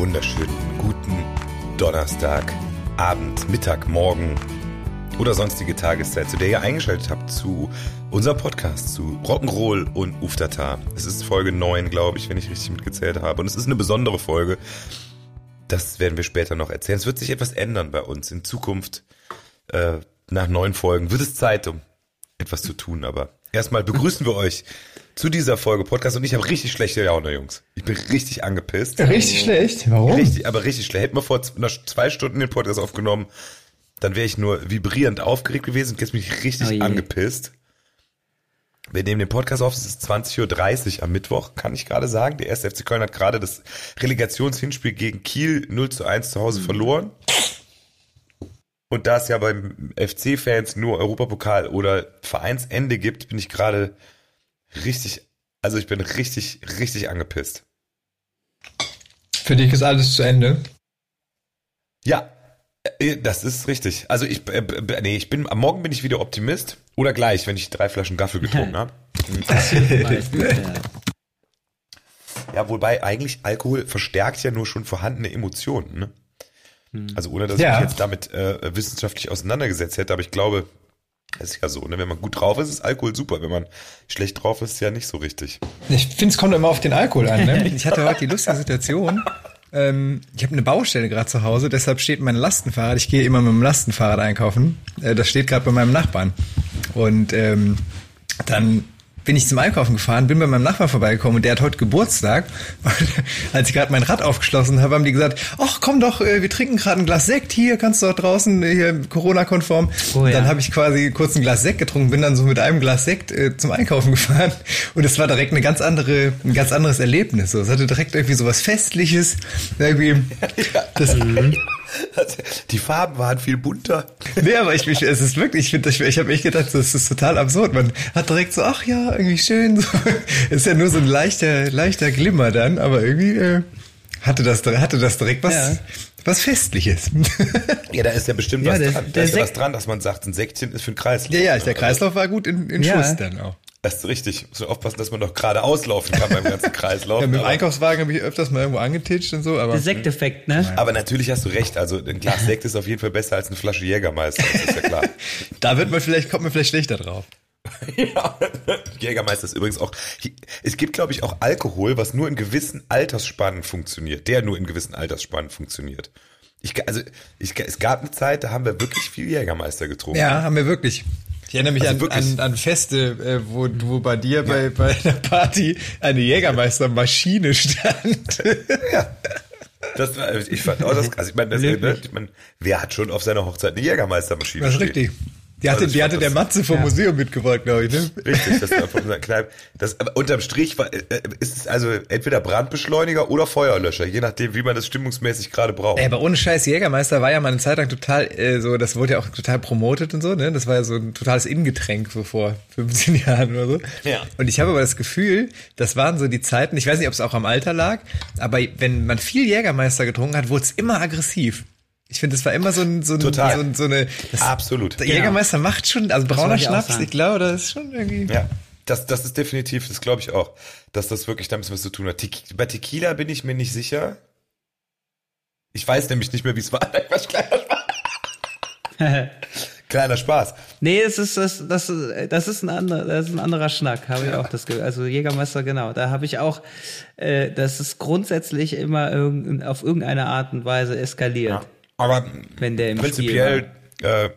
wunderschönen guten Donnerstag, Abend, Mittag, Morgen oder sonstige Tageszeit, zu der ihr eingeschaltet habt zu unserem Podcast, zu Rock'n'Roll und Uftata. Es ist Folge 9, glaube ich, wenn ich richtig mitgezählt habe. Und es ist eine besondere Folge. Das werden wir später noch erzählen. Es wird sich etwas ändern bei uns in Zukunft. Äh, nach neun Folgen wird es Zeit, um etwas zu tun. Aber erstmal begrüßen wir euch zu dieser Folge Podcast und ich habe richtig schlechte Laune, Jungs. Ich bin richtig angepisst. Richtig schlecht? Warum? Richtig, aber richtig schlecht. Hätten wir vor zwei Stunden den Podcast aufgenommen, dann wäre ich nur vibrierend aufgeregt gewesen und jetzt bin ich richtig oh angepisst. Wir nehmen den Podcast auf, es ist 20.30 Uhr am Mittwoch, kann ich gerade sagen. Der erste FC Köln hat gerade das Relegationshinspiel gegen Kiel 0 zu 1 zu Hause verloren. Und da es ja beim FC-Fans nur Europapokal oder Vereinsende gibt, bin ich gerade richtig, also ich bin richtig, richtig angepisst. Für dich ist alles zu Ende? Ja, äh, das ist richtig. Also ich, äh, nee, ich bin, am Morgen bin ich wieder Optimist. Oder gleich, wenn ich drei Flaschen Gaffel getrunken habe. ja, wobei eigentlich Alkohol verstärkt ja nur schon vorhandene Emotionen. Ne? Hm. Also ohne, dass ja. ich mich jetzt damit äh, wissenschaftlich auseinandergesetzt hätte, aber ich glaube, das ist ja so, ne? Wenn man gut drauf ist, ist Alkohol super. Wenn man schlecht drauf ist, ist ja nicht so richtig. Ich finde, es kommt immer auf den Alkohol an. Ne? Ich hatte heute die lustige Situation. Ähm, ich habe eine Baustelle gerade zu Hause, deshalb steht mein Lastenfahrrad. Ich gehe immer mit dem Lastenfahrrad einkaufen. Äh, das steht gerade bei meinem Nachbarn. Und ähm, dann bin ich zum Einkaufen gefahren, bin bei meinem Nachbar vorbeigekommen und der hat heute Geburtstag. Und als ich gerade mein Rad aufgeschlossen habe, haben die gesagt, ach komm doch, äh, wir trinken gerade ein Glas Sekt hier, kannst du doch draußen äh, hier Corona-konform. Oh, ja. Dann habe ich quasi kurz ein Glas Sekt getrunken, bin dann so mit einem Glas Sekt äh, zum Einkaufen gefahren und es war direkt eine ganz andere, ein ganz anderes Erlebnis. So, es hatte direkt irgendwie so was Festliches, irgendwie. Das, Die Farben waren viel bunter. Nee, aber ich, ich es ist wirklich, ich finde, ich, ich habe echt gedacht, das ist total absurd. Man hat direkt so, ach ja, irgendwie schön. So. Ist ja nur so ein leichter, leichter Glimmer dann, aber irgendwie äh, hatte das, hatte das direkt was, ja. was Festliches. Ja, da ist ja bestimmt ja, was der, dran. Da ist ja was dran, dass man sagt, ein Säckchen ist für den Kreislauf. Ja, ja, der Kreislauf war gut in, in Schuss dann auch. Das ist richtig. So aufpassen, dass man noch gerade auslaufen kann beim ganzen Kreislauf. ja, mit dem Einkaufswagen habe ich öfters mal irgendwo angetitscht und so. Aber Der Sekteffekt, ne? Aber natürlich hast du recht. Also ein Glas Sekt ist auf jeden Fall besser als eine Flasche Jägermeister. Das ist ja klar. da wird man vielleicht, kommt man vielleicht schlechter drauf. ja, Jägermeister ist übrigens auch. Es gibt, glaube ich, auch Alkohol, was nur in gewissen Altersspannen funktioniert. Der nur in gewissen Altersspannen funktioniert. Ich, also ich, es gab eine Zeit, da haben wir wirklich viel Jägermeister getrunken. Ja, haben wir wirklich. Ich erinnere mich also an, an, an Feste, äh, wo, wo bei dir ja. bei, bei einer Party eine Jägermeistermaschine stand. ja. Das war, ich fand auch das, also ich meine, das, ne, ich meine, wer hat schon auf seiner Hochzeit eine Jägermeistermaschine? Das ist richtig. Die hatte, also die hatte der Matze vom ja. Museum mitgebracht, glaube ich, ne? Richtig, das war von unserer Kneipe. Das, aber unterm Strich war, äh, ist es also entweder Brandbeschleuniger oder Feuerlöscher, je nachdem, wie man das stimmungsmäßig gerade braucht. Ey, aber ohne Scheiß, Jägermeister war ja mal eine Zeit lang total, äh, so, das wurde ja auch total promotet und so, ne? Das war ja so ein totales Innengetränk so vor 15 Jahren oder so. Ja. Und ich habe aber das Gefühl, das waren so die Zeiten, ich weiß nicht, ob es auch am Alter lag, aber wenn man viel Jägermeister getrunken hat, wurde es immer aggressiv. Ich finde, das war immer so, ein, so, ein, Total. so, so eine. Das, Absolut. Der Jägermeister ja. macht schon, also brauner Schnaps, ich glaube, das ist schon irgendwie. Ja, das, das ist definitiv, das glaube ich auch, dass das wirklich damit was zu tun hat. Bei Tequila bin ich mir nicht sicher. Ich weiß nämlich nicht mehr, wie es war. Was kleiner Spaß. kleiner Spaß. Nee, es ist das, das, das ist ein anderer, das ist ein anderer Schnack, habe ich auch das Gefühl. Also Jägermeister, genau. Da habe ich auch, äh, das ist grundsätzlich immer irg auf irgendeine Art und Weise eskaliert. Ja. Aber wenn der im prinzipiell äh,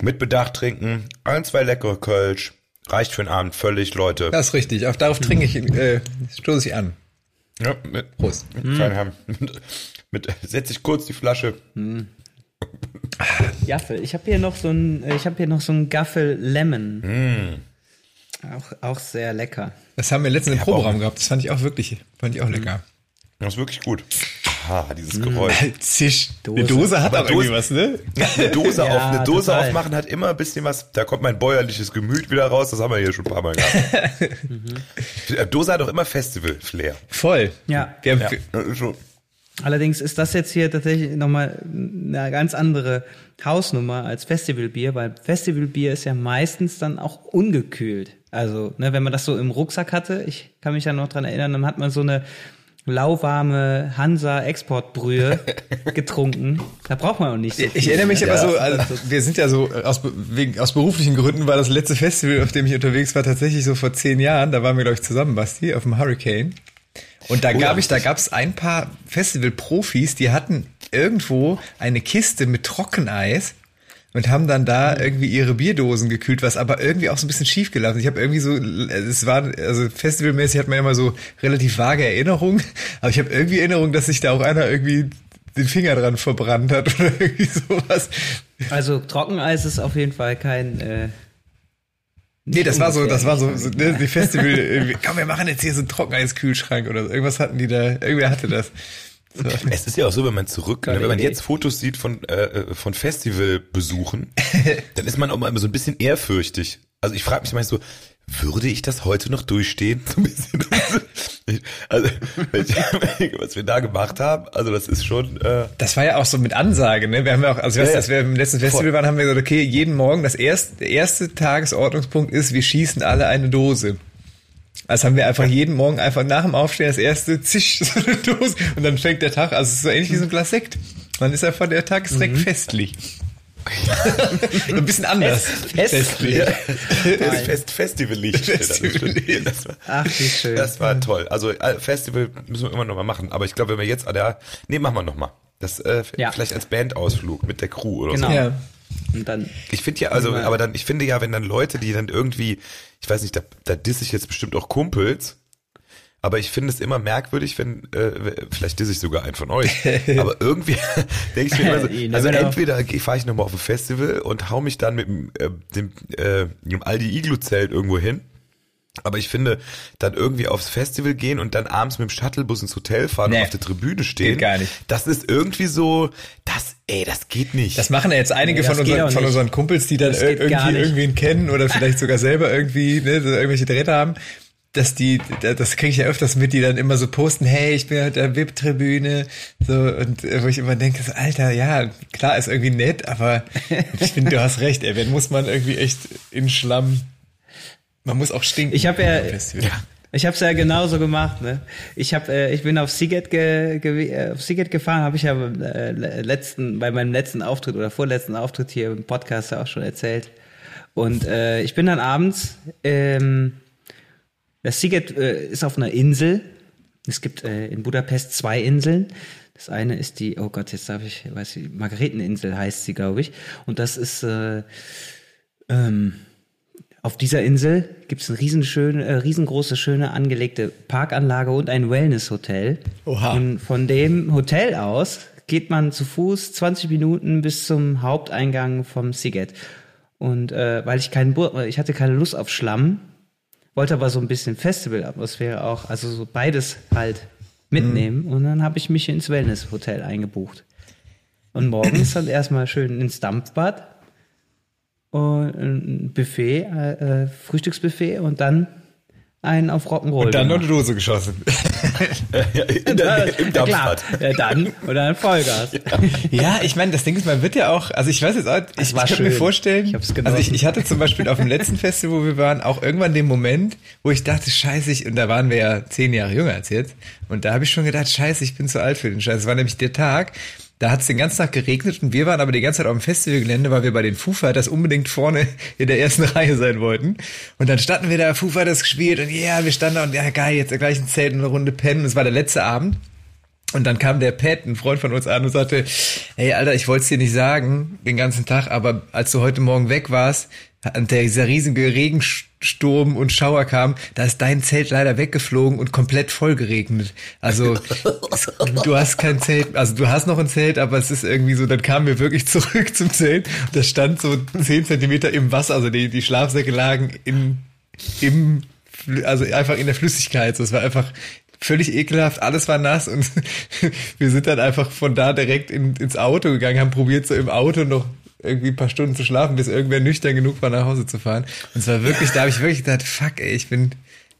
mit Bedacht trinken, ein, zwei leckere Kölsch, reicht für den Abend völlig, Leute. Das ist richtig. Auch darauf trinke ich, äh, stoße ich an. Ja, mit, Prost. Mit, mhm. mit, mit, setze ich kurz die Flasche. Mhm. Gaffel. Ich habe hier noch so ein, ich habe hier noch so ein Gaffel Lemon. Mm. Auch, auch sehr lecker. Das haben wir letztens im Proberaum gehabt. Das fand ich auch wirklich, fand ich auch lecker. Das ist wirklich gut. Aha, dieses Geräusch. Zisch. Dose. Eine Dose hat aber irgendwie was, ne? Eine Dose, ja, auf, eine Dose aufmachen hat immer ein bisschen was. Da kommt mein bäuerliches Gemüt wieder raus. Das haben wir hier schon ein paar Mal gehabt. mhm. Dose hat auch immer Festival-Flair. Voll. Ja. Wir haben ja. Allerdings ist das jetzt hier tatsächlich nochmal eine ganz andere Hausnummer als Festivalbier, weil Festivalbier ist ja meistens dann auch ungekühlt. Also, ne, wenn man das so im Rucksack hatte, ich kann mich ja noch dran erinnern, dann hat man so eine lauwarme Hansa Exportbrühe getrunken. Da braucht man auch nicht so Ich erinnere mich ne? aber so, also, wir sind ja so, aus, wegen, aus beruflichen Gründen war das letzte Festival, auf dem ich unterwegs war, tatsächlich so vor zehn Jahren. Da waren wir, glaube ich, zusammen, Basti, auf dem Hurricane. Und da Oh ja, gab ich, da gab es ein paar Festival-Profis, die hatten irgendwo eine Kiste mit Trockeneis und haben dann da irgendwie ihre Bierdosen gekühlt, was aber irgendwie auch so ein bisschen schief gelaufen. ist. Ich habe irgendwie so, es war, also festivalmäßig hat man immer so relativ vage Erinnerungen, aber ich habe irgendwie Erinnerung, dass sich da auch einer irgendwie den Finger dran verbrannt hat oder irgendwie sowas. Also Trockeneis ist auf jeden Fall kein. Äh, Nee, das war so, das war so, so ne, die Festival, komm, wir machen jetzt hier so einen Trockeneiskühlschrank oder so. Irgendwas hatten die da, irgendwer hatte das. Es ist ja auch so, wenn man zurück, Geile wenn man jetzt Fotos sieht von, äh, von Festivalbesuchen, dann ist man auch mal so ein bisschen ehrfürchtig. Also ich frage mich manchmal so, würde ich das heute noch durchstehen? So ein bisschen. Also, was wir da gemacht haben, also das ist schon, äh, Das war ja auch so mit Ansage, ne? Wir haben ja auch, also Ja, ja. als wir im letzten Festival Voll. waren, haben wir gesagt, okay, jeden Morgen das erste, der erste Tagesordnungspunkt ist, wir schießen alle eine Dose. Also haben wir einfach jeden Morgen einfach nach dem Aufstehen das erste zisch so eine Dose und dann fängt der Tag, also es ist so ähnlich wie so ein Glas Sekt. Dann ist einfach der Tag ist direkt festlich. so ein bisschen anders. Festlich. das Fest Festivallicht. Festivallicht. Das war, Ach, wie schön. das war toll. Also äh, Festival müssen wir immer noch mal machen. Aber ich glaube, wenn wir jetzt, an der, nee, machen wir noch mal. Das äh, Ja. vielleicht als Bandausflug mit der Crew oder Genau. so. Ja. Und dann. Ich finde ja, also, aber dann, ich finde ja, wenn dann Leute, die dann irgendwie, ich weiß nicht, da, da diss ich jetzt bestimmt auch Kumpels, aber ich finde es immer merkwürdig, wenn, äh, vielleicht diss ich sogar einen von euch, aber irgendwie denke ich mir immer so, also know. entweder fahre ich nochmal auf ein Festival und hau mich dann mit dem, äh, dem, äh, dem Aldi Iglu-Zelt irgendwo hin, aber ich finde, dann irgendwie aufs Festival gehen und dann abends mit dem Shuttlebus ins Hotel fahren Nee. und auf der Tribüne stehen, Geht gar nicht. das ist irgendwie so, das, ey, das geht nicht. Das machen ja jetzt einige Nee, von, unseren, von unseren Kumpels, die dann Das irgendwie irgendwen kennen oder vielleicht sogar selber irgendwie ne, so irgendwelche Drähte haben. Dass die, das kriege ich ja öfters mit, die dann immer so posten, hey, ich bin auf der VIP-Tribüne, so, und äh, wo ich immer denke, so, Alter, ja, klar, ist irgendwie nett, aber ich finde, du hast recht, ey, wenn muss man irgendwie echt in Schlamm, man muss auch stinken. Ich habe ja, ich habe es ja genauso gemacht. Ne? Ich habe, äh, ich bin auf Seagate, ge, ge, äh, auf Seagate gefahren, habe ich ja äh, letzten, bei meinem letzten Auftritt oder vorletzten Auftritt hier im Podcast ja auch schon erzählt. Und äh, ich bin dann abends, ähm, das Seagate äh, ist auf einer Insel. Es gibt äh, in Budapest zwei Inseln. Das eine ist die, oh Gott, jetzt darf ich, weiß ich, Margareteninsel heißt sie, glaube ich. Und das ist äh, ähm, auf dieser Insel gibt es eine äh, riesengroße, schöne angelegte Parkanlage und ein Wellness-Hotel. Oha. Und von dem Hotel aus geht man zu Fuß 20 Minuten bis zum Haupteingang vom Siget. Und äh, weil ich keinen, Bu ich hatte keine Lust auf Schlamm, wollte aber so ein bisschen Festivalatmosphäre auch, also so beides halt mitnehmen. Und dann habe ich mich ins Wellness-Hotel eingebucht. Und morgens dann erstmal schön ins Dampfbad und ein Buffet, äh, äh, Frühstücksbuffet und dann einen auf Rock'n'Roll. Und dann noch eine Dose geschossen. ja, in der, im ja. Dampfbad. Ja, dann und dann Vollgas. Ja, ich meine, das Ding ist, man wird ja auch, also ich weiß jetzt auch, ich, kann mir vorstellen, Ich also ich, ich hatte zum Beispiel auf dem letzten Festival, wo wir waren, auch irgendwann den Moment, wo ich dachte, scheiße, ich, und da waren wir ja zehn Jahre jünger als jetzt, und da habe ich schon gedacht, scheiße, ich bin zu alt für den Scheiß. Es war nämlich der Tag, da hat es den ganzen Tag geregnet und wir waren aber die ganze Zeit auf dem Festivalgelände, weil wir bei den Foo Fighters unbedingt vorne in der ersten Reihe sein wollten. Und dann standen wir da, Foo Fighters gespielt und ja, wir standen da und ja, geil, jetzt gleich ein Zelt und eine Runde pennen. Es war der letzte Abend. Und dann kam der Pat, ein Freund von uns, an und sagte, hey Alter, ich wollte es dir nicht sagen, den ganzen Tag, aber als du heute Morgen weg warst, und dieser riesige Regensturm und Schauer kam, da ist dein Zelt leider weggeflogen und komplett voll geregnet. Also du hast kein Zelt, also du hast noch ein Zelt, aber es ist irgendwie so, dann kamen wir wirklich zurück zum Zelt und das stand so zehn Zentimeter im Wasser, also die, die Schlafsäcke lagen in, im, also einfach in der Flüssigkeit. So, es war einfach völlig ekelhaft, alles war nass und wir sind dann einfach von da direkt in, ins Auto gegangen, haben probiert so im Auto noch irgendwie ein paar Stunden zu schlafen, bis irgendwer nüchtern genug war, nach Hause zu fahren. Und es war wirklich, da habe ich wirklich gedacht, fuck, ey, ich bin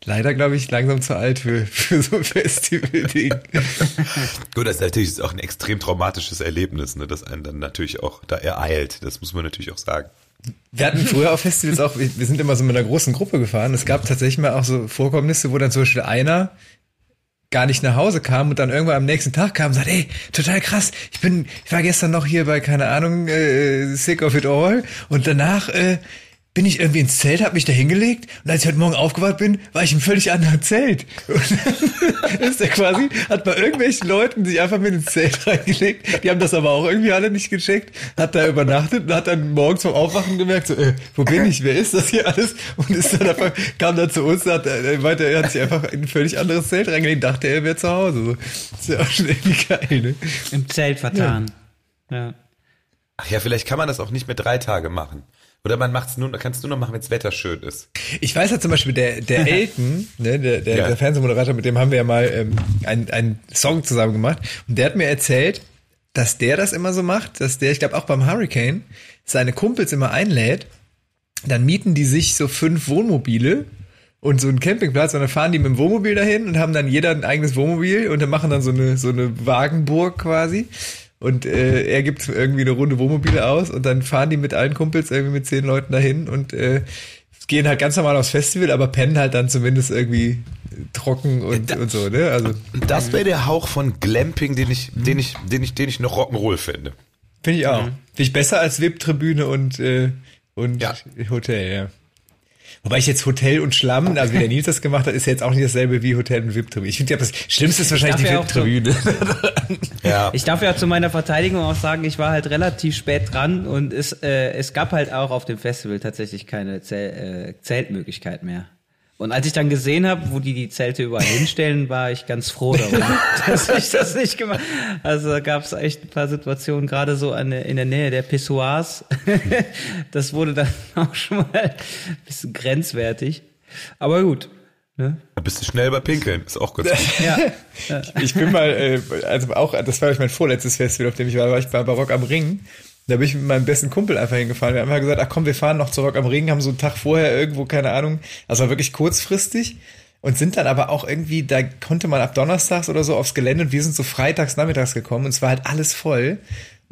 leider, glaube ich, langsam zu alt für, für so ein Festival-Ding. Gut, das ist natürlich auch ein extrem traumatisches Erlebnis, ne, das einen dann natürlich auch da ereilt. Das muss man natürlich auch sagen. Wir hatten früher auf Festivals auch, wir wir sind immer so mit einer großen Gruppe gefahren. Es gab tatsächlich mal auch so Vorkommnisse, wo dann zum Beispiel einer gar nicht nach Hause kam und dann irgendwann am nächsten Tag kam und sagt, ey, total krass, ich bin, ich war gestern noch hier bei, keine Ahnung, äh, Sick of It All und danach äh, bin ich irgendwie ins Zelt, habe mich da hingelegt und als ich heute Morgen aufgewacht bin, war ich im völlig anderen Zelt. Und dann ist er quasi, hat bei irgendwelchen Leuten sich einfach mit ins Zelt reingelegt. Die haben das aber auch irgendwie alle nicht gecheckt, hat da übernachtet und hat dann morgens vom Aufwachen gemerkt, so, äh, wo bin ich, wer ist das hier alles? Und ist dann einfach, kam dann zu uns, hat, äh, weiter, er hat sich einfach in ein völlig anderes Zelt reingelegt, dachte er wäre zu Hause. So. ist ja auch schon irgendwie geil, ne? Im Zelt vertan. Ja. ja. Ach ja, vielleicht kann man das auch nicht mehr drei Tage machen. Oder man macht's nur, kannst du nur machen, wenn das Wetter schön ist. Ich weiß ja zum Beispiel, der, der Elton, ne, der, der, ja. der Fernsehmoderator, mit dem haben wir ja mal ähm, einen, einen Song zusammen gemacht. Und der hat mir erzählt, dass der das immer so macht, dass der, ich glaube auch beim Hurricane, seine Kumpels immer einlädt. Dann mieten die sich so fünf Wohnmobile und so einen Campingplatz und dann fahren die mit dem Wohnmobil dahin und haben dann jeder ein eigenes Wohnmobil und dann machen dann so eine, so eine Wagenburg quasi und äh, er gibt irgendwie eine Runde Wohnmobile aus und dann fahren die mit allen Kumpels irgendwie mit zehn Leuten dahin und äh, gehen halt ganz normal aufs Festival, aber pennen halt dann zumindest irgendwie trocken und, da, und so, ne? Also das wäre der Hauch von Glamping, den ich, den ich, den ich, den ich noch Rock'n'Roll finde. Finde ich auch. Mhm. Finde ich besser als VIP-Tribüne und äh, und ja. Hotel, ja. Wobei ich jetzt Hotel und Schlamm, also wie der Nils das gemacht hat, ist ja jetzt auch nicht dasselbe wie Hotel und VIP-Tribüne. Ich finde ja, das Schlimmste ist wahrscheinlich die VIP-Tribüne. ja. Ich darf ja zu meiner Verteidigung auch sagen, ich war halt relativ spät dran und es, äh, es gab halt auch auf dem Festival tatsächlich keine Zel äh, Zeltmöglichkeit mehr. Und als ich dann gesehen habe, wo die die Zelte überall hinstellen, war ich ganz froh darum, dass ich das nicht gemacht Also da gab es echt ein paar Situationen, gerade so an, in der Nähe der Pissoirs. das wurde dann auch schon mal ein bisschen grenzwertig. Aber gut. Ne? Da bist du schnell bei Pinkeln, ist auch gut. ja. Ich bin mal, äh, also auch, das war mein vorletztes Festival, auf dem ich war, war ich bei Barock am Ring. Da bin ich mit meinem besten Kumpel einfach hingefahren. Wir haben einfach gesagt, ach komm, wir fahren noch zurück am Ring, haben so einen Tag vorher irgendwo, keine Ahnung, also war wirklich kurzfristig und sind dann aber auch irgendwie, da konnte man ab Donnerstags oder so aufs Gelände und wir sind so freitags, nachmittags gekommen und es war halt alles voll.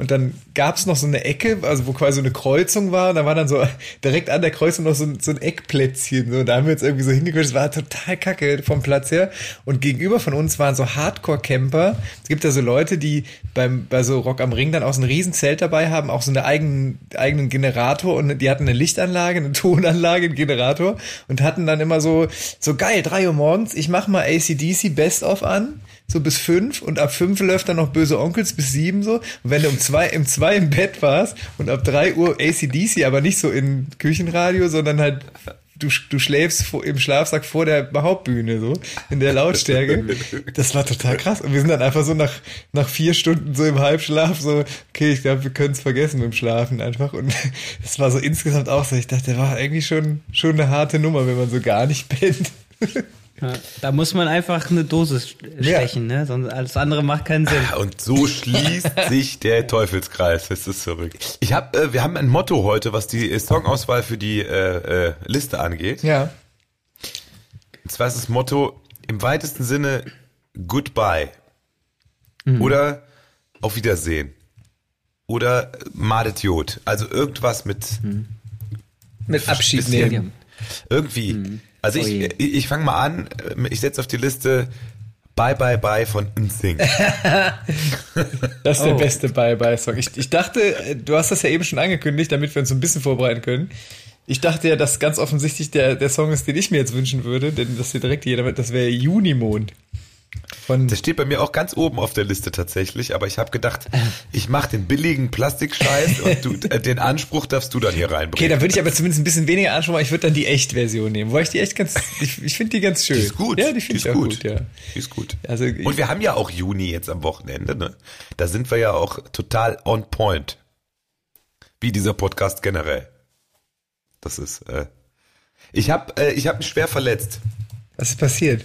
Und dann gab's noch so eine Ecke, also wo quasi so eine Kreuzung war. Und da war dann so direkt an der Kreuzung noch so, ein, so ein Eckplätzchen. So. Und da haben wir jetzt irgendwie so hingequetscht. Es war total kacke vom Platz her. Und gegenüber von uns waren so Hardcore-Camper. Es gibt ja so Leute, die beim, bei so Rock am Ring dann auch so ein Riesenzelt dabei haben, auch so einen eigenen, eigenen Generator. Und die hatten eine Lichtanlage, eine Tonanlage, einen Generator. Und hatten dann immer so, so geil, drei Uhr morgens, ich mach mal ACDC Best of an so bis fünf und ab fünf läuft dann noch Böse Onkels bis sieben so. Und wenn du um zwei, im zwei im Bett warst und ab drei Uhr ACDC, aber nicht so in Küchenradio, sondern halt du, du schläfst im Schlafsack vor der Hauptbühne, so, in der Lautstärke. Das war total krass. Und wir sind dann einfach so nach, nach vier Stunden so im Halbschlaf, so, okay, ich glaube, wir können es vergessen mit dem Schlafen einfach. Und das war so insgesamt auch so, ich dachte, der war eigentlich schon, schon eine harte Nummer, wenn man so gar nicht pennt. Ja, da muss man einfach eine Dosis stechen, ja. ne? Sonst alles andere macht keinen Sinn. Ah, und so schließt sich der Teufelskreis. Das ist verrückt. Ich hab, äh, wir haben ein Motto heute, was die Songauswahl für die äh, äh, Liste angeht. Ja. Und zwar ist das Motto im weitesten Sinne Goodbye mhm. oder Auf Wiedersehen oder Madet Jod. Also irgendwas mit mhm. mit Abschied nehmen. Irgendwie. Mhm. Also ich, ich, ich fange mal an, ich setze auf die Liste Bye Bye Bye von NSYNC. das ist der oh. beste Bye Bye Song. Ich, ich dachte, du hast das ja eben schon angekündigt, damit wir uns ein bisschen vorbereiten können. Ich dachte ja, dass ganz offensichtlich der, der Song ist, den ich mir jetzt wünschen würde, denn das hier direkt jeder, das wäre Junimond. Von das steht bei mir auch ganz oben auf der Liste tatsächlich, aber ich habe gedacht, ich mache den billigen Plastikscheiß und du, äh, den Anspruch darfst du dann hier reinbringen. Okay, dann würde ich aber zumindest ein bisschen weniger Anspruch machen. Ich würde dann die Echtversion nehmen, weil ich die echt ganz, ich, ich finde die ganz schön. Die ist gut. Ja, die finde ich auch gut. gut. ja. Die ist gut. Also, und wir haben ja auch Juni jetzt am Wochenende, ne? Da sind wir ja auch total on point. Wie dieser Podcast generell. Das ist, äh, ich habe äh, ich hab mich schwer verletzt. Was ist passiert?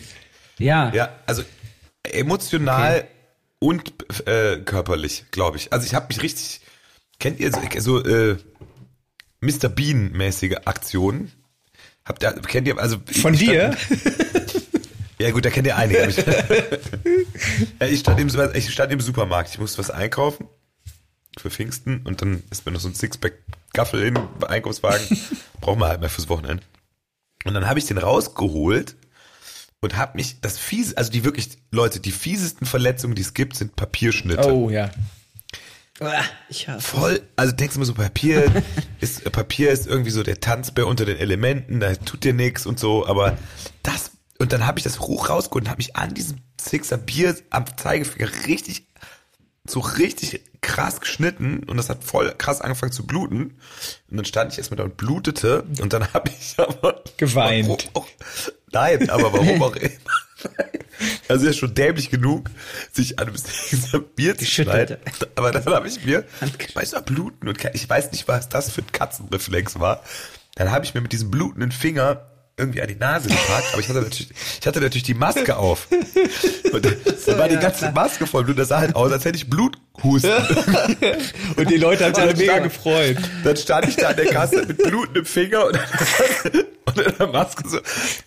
Ja. Ja, also Emotional okay. und äh, körperlich, glaube ich. Also ich habe mich richtig, kennt ihr so, so äh, Mr. Bean-mäßige Aktionen? Habt ihr, kennt ihr, also Von dir? ja gut, da kennt ihr einige. ich, stand im, ich stand im Supermarkt, ich musste was einkaufen für Pfingsten und dann ist mir noch so ein Sixpack Gaffel im Einkaufswagen. Brauchen wir halt mal fürs Wochenende. Und dann habe ich den rausgeholt und hab mich, das fiese, also die wirklich, Leute, die fiesesten Verletzungen, die es gibt, sind Papierschnitte. Oh ja. Uah, Ich hasse. Voll, also denkst du mal so, Papier ist, Papier ist irgendwie so der Tanzbär unter den Elementen, da tut dir nichts und so, aber das, und dann habe ich das hoch rausgeholt und habe mich an diesem Sixer Bier am Zeigefinger richtig, so richtig krass geschnitten und das hat voll krass angefangen zu bluten und dann stand ich erstmal da und blutete und dann habe ich aber Geweint. Auch, nein, aber warum auch immer. Also ist schon dämlich genug, sich an einem Bier zu schneiden. Aber dann habe ich mir, weißt du, bluten und ich weiß nicht, was das für ein Katzenreflex war. Dann habe ich mir mit diesem blutenden Finger irgendwie an die Nase gepackt, aber ich hatte natürlich, ich hatte natürlich die Maske auf. Und dann war die ganze klar. Maske voll Blut. Das sah halt aus, als hätte ich Bluthusten. Und die Leute haben sich alle mega stand- gefreut. Dann stand ich da an der Kasse mit blutendem Finger und, und in der Maske so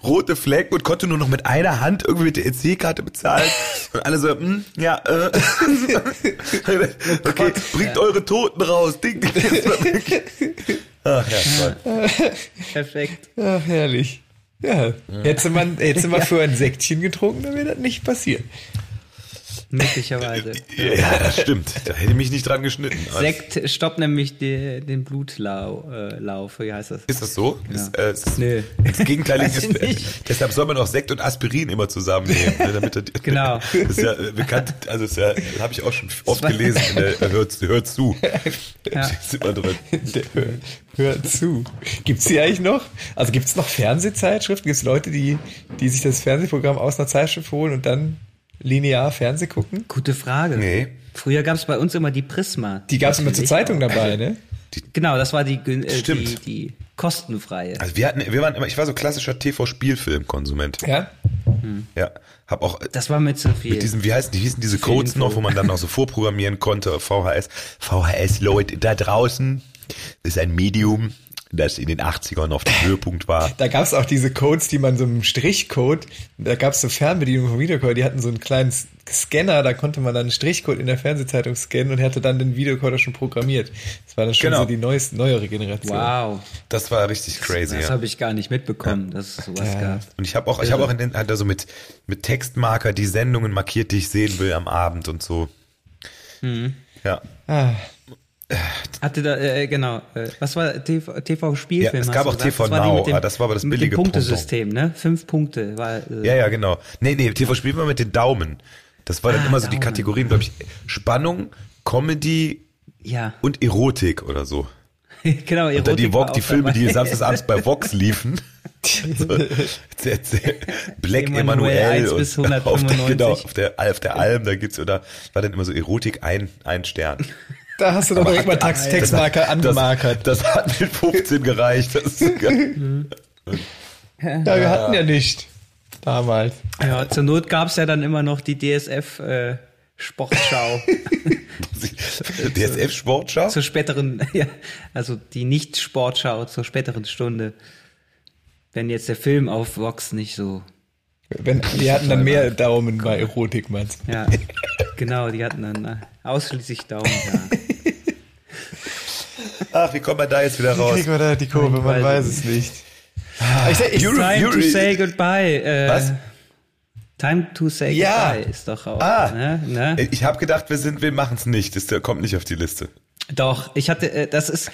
rote Flecken und konnte nur noch mit einer Hand irgendwie mit der EC-Karte bezahlen. Und alle so, hm, ja, äh. okay, bringt eure Toten raus. Ding, ding. Ach ja, toll. Perfekt. Ach, herrlich. Ja, hätte man, hätte man für ein Säckchen getrunken, dann wäre das nicht passiert. Möglicherweise. Ja, das stimmt. Da hätte ich mich nicht dran geschnitten. Sekt stoppt nämlich die, den Blutlauf, äh, wie heißt das? Ist das so? Ist, äh, ist Nö. Das Gegenteilige Weiß ist, ich nicht. deshalb soll man auch Sekt und Aspirin immer zusammennehmen. Ne, damit er, Genau. Das ist ja äh, bekannt, also ist ja, habe ich auch schon oft gelesen. Der, hört, hört zu. Ja. Ist immer drin. Der, hör, hör zu. Gibt's die eigentlich noch? Also gibt's noch Fernsehzeitschriften? Gibt's Leute, die, die sich das Fernsehprogramm aus einer Zeitschrift holen und dann linear Fernseh gucken? Gute Frage. Nee. Früher gab es bei uns immer die Prisma. Die gab's immer zur Zeitung auch. dabei, ne? Genau, das war die, äh, die, Stimmt. die kostenfreie. Also wir hatten, wir waren immer, ich war so klassischer TV-Spielfilm-Konsument. Ja. Ja, hab auch Das war mit so viel. mit diesem, wie heißen die, hießen diese Codes Info. noch, wo man dann noch so vorprogrammieren konnte, VHS. VHS, Leute, da draußen ist ein Medium, das in den 80ern auf dem Höhepunkt war. Da gab's auch diese Codes, die man so einem Strichcode, da gab's so Fernbedienungen vom Videocode, die hatten so einen kleinen Scanner, da konnte man dann einen Strichcode in der Fernsehzeitung scannen und hatte dann den Videocoder schon programmiert. Das war dann schon Genau. so die neueste, neuere Generation. wow. Das war richtig crazy, Das ja. habe ich gar nicht mitbekommen, dass es sowas Ja. gab. Und ich habe auch, ich habe auch in den, also mit, mit Textmarker die Sendungen markiert, die ich sehen will am Abend und so. Ja. Ah, Hatte da, äh, genau, äh, was war TV, TV Spielfilm? Ja, es gab auch gesagt? TV Das war die Now, mit dem- aber das war aber das billige Punktesystem, ne? Fünf Punkte war. Äh, Ja, ja, genau. Nee, nee, TV spielt man mit den Daumen. Das war dann Ah, immer so die. Kategorien, glaube ich, Spannung, Comedy ja. und Erotik oder so. genau. Und dann die, Erotik war Vox, die Filme, die dabei. samstagsabends bei Vox liefen. So, Black Emanuel Emanuel 1 und auf der, 195. genau, auf der, auf der Alm, da gibt's oder war dann immer so Erotik ein, ein Stern. Da hast du doch direkt mal Text- Textmarker angemarkert. Das, das hat mit 15 gereicht. Das ist geil. Ja, wir hatten ja nicht damals. Ja, zur Not gab's ja dann immer noch die DSF äh, Sportschau DSF Sportschau? zur späteren, ja, also die Nicht-Sportschau zur späteren Stunde. Wenn jetzt der Film auf Vox nicht so, Wenn, die hatten dann mehr Daumen bei Erotik, meinst du? ja, genau, die hatten dann äh, ausschließlich Daumen da. Ach, wie kommt man da jetzt wieder raus? Kriegen wir da die Kurve, man weiß weiß es nicht. Ich, sag, ich, Euro- Time to Fury. say goodbye. Äh, Was? Time to say Ja. goodbye ist doch auch. Ah. Ne? Ne? Ich habe gedacht, wir sind, wir machen's nicht. Das der kommt nicht auf die Liste. Doch, ich hatte, äh, das ist,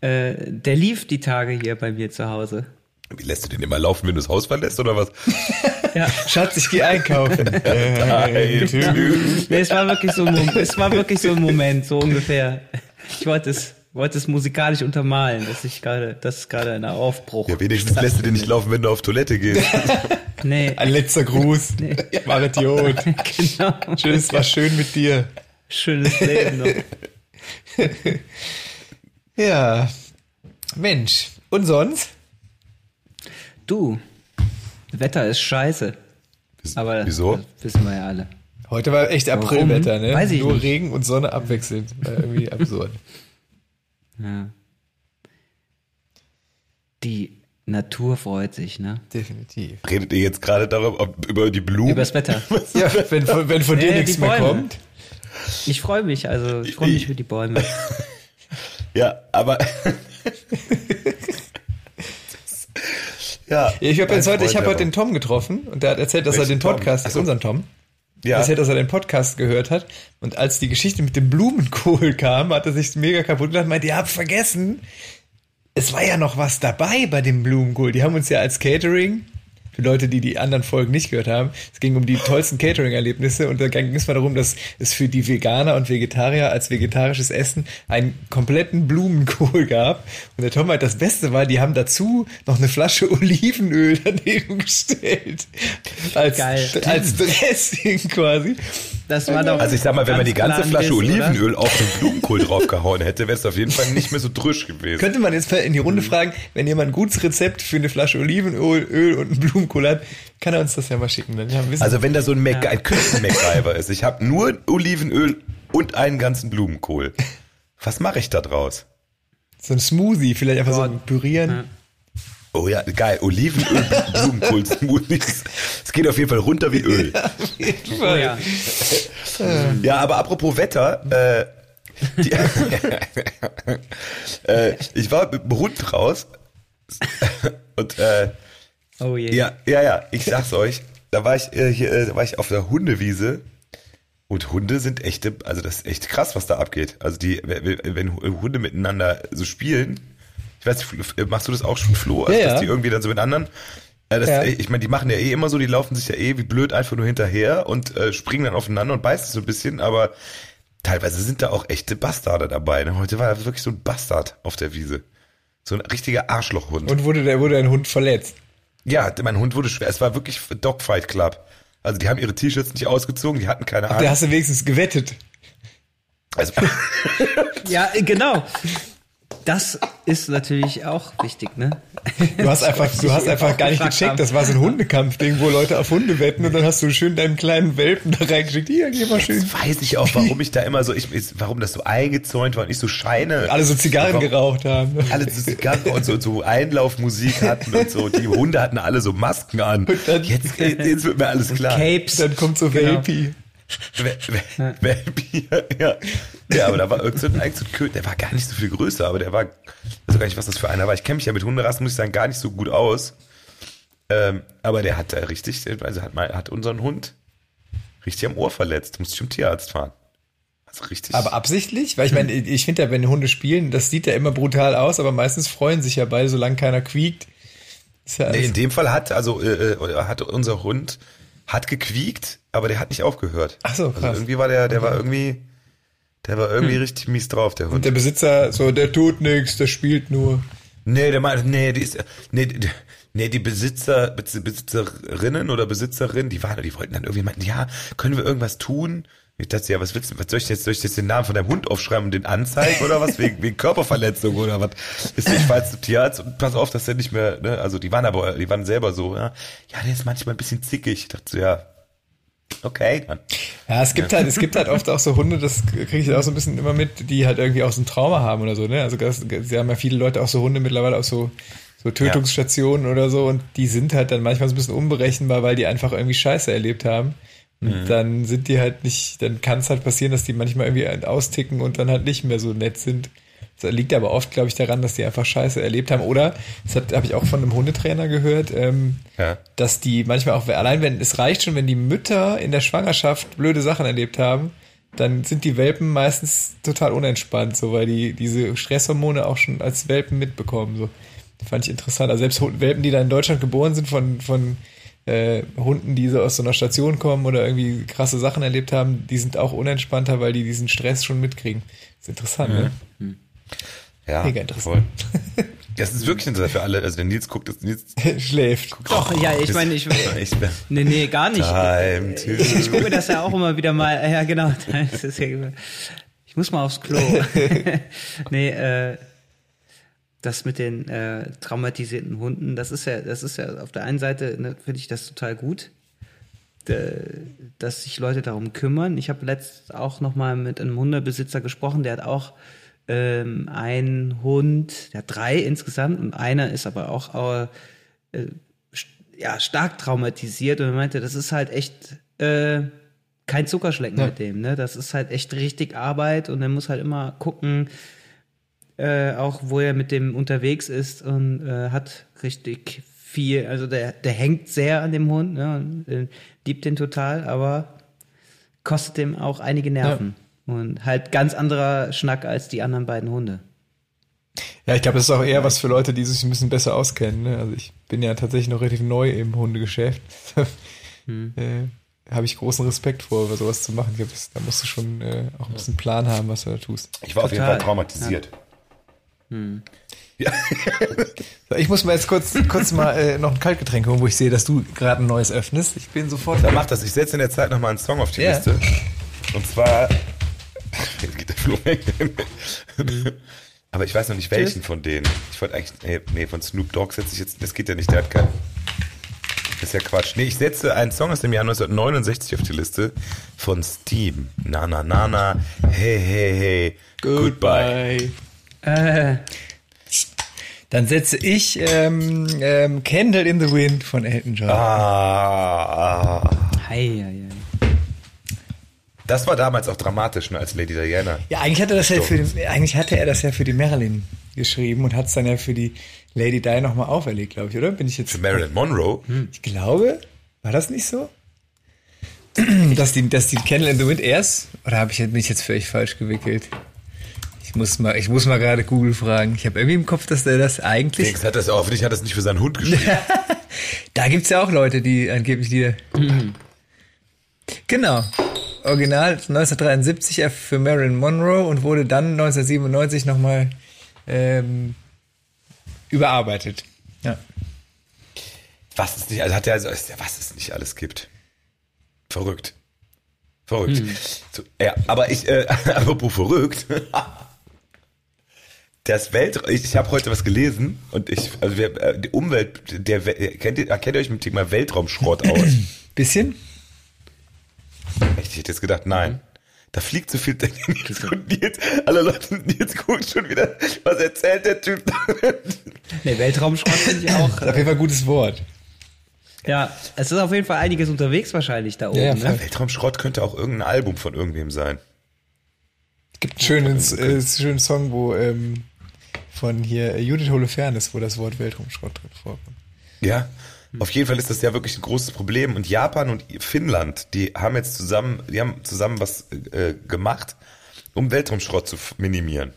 äh, der lief die Tage hier bei mir zu Hause. Wie lässt du den immer laufen, wenn du das Haus verlässt oder was? Ja. Schatz, ich geh einkaufen. Nein. Nee, es war wirklich so ein Moment, es war wirklich so ein Moment, so ungefähr. Ich wollte es, wollte es musikalisch untermalen, dass ich gerade, das ist gerade ein Aufbruch. Ja, wenigstens lässt du den nicht laufen, wenn du auf Toilette gehst. Nee, Ein letzter Gruß. Mach Idiot. genau. Tschüss, war schön mit dir. Schönes Leben noch. Ja. Mensch. Und sonst? Du, Wetter ist scheiße. Aber Wieso? das wissen wir ja alle. Heute war echt Aprilwetter, ne? Weiß ich Nur nicht. Regen und Sonne abwechselnd. War irgendwie absurd. Ja. Die Natur freut sich, ne? Definitiv. Redet ihr jetzt gerade darüber, ob, über die Blumen? Übers Wetter. Ja, wenn, von- wenn von dir nichts mehr kommt. Ich freue mich, also ich freue mich für die Bäume. Ja, aber. Ja, ich habe jetzt heute, ich habe Freund, heute den Tom getroffen und der hat erzählt, dass er Welchen den Podcast, Tom? Ach so. unseren Tom, Ja. erzählt, dass er den Podcast gehört hat und als die Geschichte mit dem Blumenkohl kam, hat er sich mega kaputt gelacht und meinte, ihr habt vergessen, es war ja noch was dabei bei dem Blumenkohl. Die haben uns ja als Catering, für Leute, die die anderen Folgen nicht gehört haben, es ging um die tollsten Catering-Erlebnisse und da ging es mal darum, dass es für die Veganer und Vegetarier als vegetarisches Essen einen kompletten Blumenkohl gab. Und der Tom meint, das Beste war, die haben dazu noch eine Flasche Olivenöl daneben gestellt. Als, Geil. als Dressing quasi. Das war doch. Also ich sag mal, wenn man die ganz ganze Flasche ein Diss, oder? Olivenöl auf den Blumenkohl draufgehauen hätte, wäre es auf jeden Fall nicht mehr so drüsch gewesen. Könnte man jetzt in die Runde fragen, wenn jemand ein gutes Rezept für eine Flasche Olivenöl Öl und einen Blumenkohl hat, kann er uns das ja mal schicken. Dann wissen, Also wenn da so ein, Mac ein Küchen-MacGyver ist, ich habe nur Olivenöl und einen ganzen Blumenkohl. Was mache ich da draus? so ein Smoothie, vielleicht einfach so ein Pürieren. Oh ja, geil. Olivenöl, Blumenkohl-Smoothies. Es geht auf jeden Fall runter wie Öl. Oh, ja. Ja, aber apropos Wetter, äh, die, äh, ich war mit dem Hund raus und äh, Oh je. ja, ja, ja, ich sag's euch, da war ich äh, hier, äh, da war ich auf der Hundewiese und Hunde sind echte, also das ist echt krass, was da abgeht. Also die, wenn Hunde miteinander so spielen, ich weiß nicht, machst du das auch schon, Flo? Also, Ja, ja. dass die irgendwie dann so mit anderen äh, das, Ja. Ich meine, die machen ja eh immer so, die laufen sich ja eh wie blöd einfach nur hinterher und äh, springen dann aufeinander und beißen so ein bisschen, aber teilweise sind da auch echte Bastarde dabei. Ne? Heute war wirklich so ein Bastard auf der Wiese. So ein richtiger Arschlochhund. Und wurde der wurde ein Hund verletzt. ja, mein Hund wurde schwer. Es war wirklich Dogfight Club. Also die haben ihre T-Shirts nicht ausgezogen, die hatten keine Da Ahnung. hast du wenigstens gewettet. Also, Ja, äh, genau. Das ist natürlich auch wichtig, ne? Du hast einfach, du hast einfach gar nicht gecheckt, haben. das war so ein Hundekampf-Ding, wo Leute auf Hunde wetten und dann hast du schön deinen kleinen Welpen da reingeschickt. Hier, geh mal schön. jetzt weiß ich auch, warum ich da immer so, ich, ich- warum das so eingezäunt war und ich so Scheine. Alle so Zigarren Warum- geraucht haben. alle so Zigarren und so, so Einlaufmusik hatten und so. Die Hunde hatten alle so Masken an. dann- Jetzt, jetzt wird mir alles klar. Capes. Dann kommt so Genau. Welpi. Ja. ja, aber da war irgend so Köter, der war gar nicht so viel größer, aber der war, ich weiß gar nicht, was das für einer war. Ich kenne mich ja mit Hunderassen, muss ich sagen, gar nicht so gut aus. Ähm, aber der hat da richtig, also hat, mal, hat unseren Hund richtig am Ohr verletzt, musste ich zum Tierarzt fahren. Also richtig. Aber absichtlich? Weil ich meine, ich finde ja, wenn Hunde spielen, das sieht ja immer brutal aus, aber meistens freuen sich ja beide, solange keiner quiekt. Ja Nee, in dem Fall hat, also äh, äh, hat unser Hund hat gequiekt, aber der hat nicht aufgehört. Ach so, Also krass. irgendwie war der, der war irgendwie, der war irgendwie richtig mies drauf, der und Hund. der Besitzer so, der tut nichts, der spielt nur. Nee, der meinte, nee, die ist, nee, die, nee, die Besitzer, Besitz- Besitzerinnen oder Besitzerinnen, die waren, die wollten dann irgendwie meinten, ja, können wir irgendwas tun? Ich dachte, ja, was willst du, was soll ich jetzt, soll ich jetzt den Namen von deinem Hund aufschreiben und den anzeigen oder was? Wegen, wegen Körperverletzung oder was? Ist nicht, falls du Tierarzt und pass auf, dass der nicht mehr, ne, also die waren aber, die waren selber so, ja, ja, der ist manchmal ein bisschen zickig. Ich dachte so, ja, okay, dann. Ja, es gibt halt, es gibt halt oft auch so Hunde, das kriege ich auch so ein bisschen immer mit, die halt irgendwie auch so ein Trauma haben oder so, ne? Also das, sie haben ja viele Leute auch so Hunde mittlerweile auf so, so Tötungsstationen oder so und die sind halt dann manchmal so ein bisschen unberechenbar, weil die einfach irgendwie Scheiße erlebt haben. Und dann sind die halt nicht, dann kann es halt passieren, dass die manchmal irgendwie austicken und dann halt nicht mehr so nett sind. Das liegt aber oft, glaube ich, daran, dass die einfach Scheiße erlebt haben. Oder, das habe ich auch von einem Hundetrainer gehört, ähm, Ja. dass die manchmal auch, allein wenn, es reicht schon, wenn die Mütter in der Schwangerschaft blöde Sachen erlebt haben, dann sind die Welpen meistens total unentspannt, so, weil die diese Stresshormone auch schon als Welpen mitbekommen, so. Fand ich interessant. Also selbst Welpen, die da in Deutschland geboren sind von, von äh, Hunden, die so aus so einer Station kommen oder irgendwie krasse Sachen erlebt haben, die sind auch unentspannter, weil die diesen Stress schon mitkriegen. ist interessant, ne? Ja, Mega interessant. voll. Das ist wirklich interessant für alle. Also der Nils guckt, das Nils Schläft. Doch, ja, ich ist- meine, ich. ich bin Nee, nee, gar nicht. time to Ich, ich gucke das ja auch immer wieder mal. Ja, genau. Das ist ja, ich muss mal aufs Klo. nee, äh, das mit den äh, traumatisierten Hunden, das ist ja, das ist ja auf der einen Seite ne, finde ich das total gut, äh, dass sich Leute darum kümmern. Ich habe letzt auch noch mal mit einem Hundebesitzer gesprochen, der hat auch ähm, einen Hund, der hat drei insgesamt und einer ist aber auch äh, st- ja, stark traumatisiert und er meinte, das ist halt echt äh, kein Zuckerschlecken Ja. mit dem, ne? Das ist halt echt richtig Arbeit und er muss halt immer gucken, äh, auch wo er mit dem unterwegs ist und äh, hat richtig viel, also der, der hängt sehr an dem Hund, ne, und, äh, liebt den total, aber kostet dem auch einige Nerven. Und halt ganz anderer Schnack als die anderen beiden Hunde. Ja, ich glaube, das ist auch eher was für Leute, die sich ein bisschen besser auskennen. Ne? Also ich bin ja tatsächlich noch relativ neu im Hundegeschäft. hm. äh, Habe ich großen Respekt vor, über sowas zu machen. Ich glaub, das, da musst du schon äh, auch ein bisschen Plan haben, was du da tust. Ich war Total. auf jeden Fall traumatisiert. Ja. Hm. Ja. ich muss mal jetzt kurz, kurz mal äh, noch ein Kaltgetränk holen, wo ich sehe, dass du gerade ein neues öffnest. Ich bin sofort. Dann mach das. Ich setze in der Zeit nochmal einen Song auf die yeah. Liste. Und zwar. Jetzt geht der Flo weg. Aber ich weiß noch nicht welchen Tschüss. von denen. Ich wollte eigentlich, nee, nee, von Snoop Dogg setze ich jetzt, das geht ja nicht, der hat keinen. Das ist ja Quatsch. Nee, ich setze einen Song aus dem Jahr 1969 auf die Liste von Steam. Na, na, na, na, hey, hey, hey, goodbye. goodbye. Äh. Dann setze ich ähm, ähm, Candle in the Wind von Elton John. Ah. ah. Hei, hei, hei. Das war damals auch dramatisch, ne, als Lady Diana. Ja, eigentlich hatte, das ja für den, eigentlich hatte er das ja für die Marilyn geschrieben und hat es dann ja für die Lady Di nochmal auferlegt, glaube ich, oder? Bin ich jetzt. Für Marilyn Monroe? Hm. Ich glaube, war das nicht so? dass die, dass die Candle in the Wind erst, oder habe ich, bin ich jetzt völlig falsch gewickelt? Ich muss mal, ich muss mal gerade Google fragen. Ich habe irgendwie im Kopf, dass der das eigentlich. Nix, hat das auch, für dich hat das nicht für seinen Hund geschrieben. da gibt's ja auch Leute, die angeblich die. Mhm. Genau. Original 1973 für Marilyn Monroe und wurde dann 1997 nochmal ähm, überarbeitet. Ja. Was es nicht, also hat er, also, was es nicht alles gibt. Verrückt. Verrückt. Hm. So, ja, aber ich, äh, apropos verrückt. Das Welt, ich habe heute was gelesen und ich, also wir, äh, die Umwelt, der, kennt ihr, kennt ihr euch mit dem Thema Weltraumschrott aus? Bisschen? Ich hätte jetzt gedacht, nein. Da fliegt so viel und Nils, alle Leute, Nils gucken schon wieder, was erzählt der Typ? nee, Weltraumschrott finde ich auch. Das ist auf jeden Fall ein gutes Wort. Ja, es ist auf jeden Fall einiges unterwegs wahrscheinlich da oben. Ja, ne? Weltraumschrott könnte auch irgendein Album von irgendwem sein. Es gibt einen schönen, äh, schönen Song, wo ähm, von hier Judith Holofernes, wo das Wort Weltraumschrott drin vorkommt. Ja, auf jeden Fall ist das ja wirklich ein großes Problem. Und Japan und Finnland, die haben jetzt zusammen, die haben zusammen was äh, gemacht, um Weltraumschrott zu minimieren.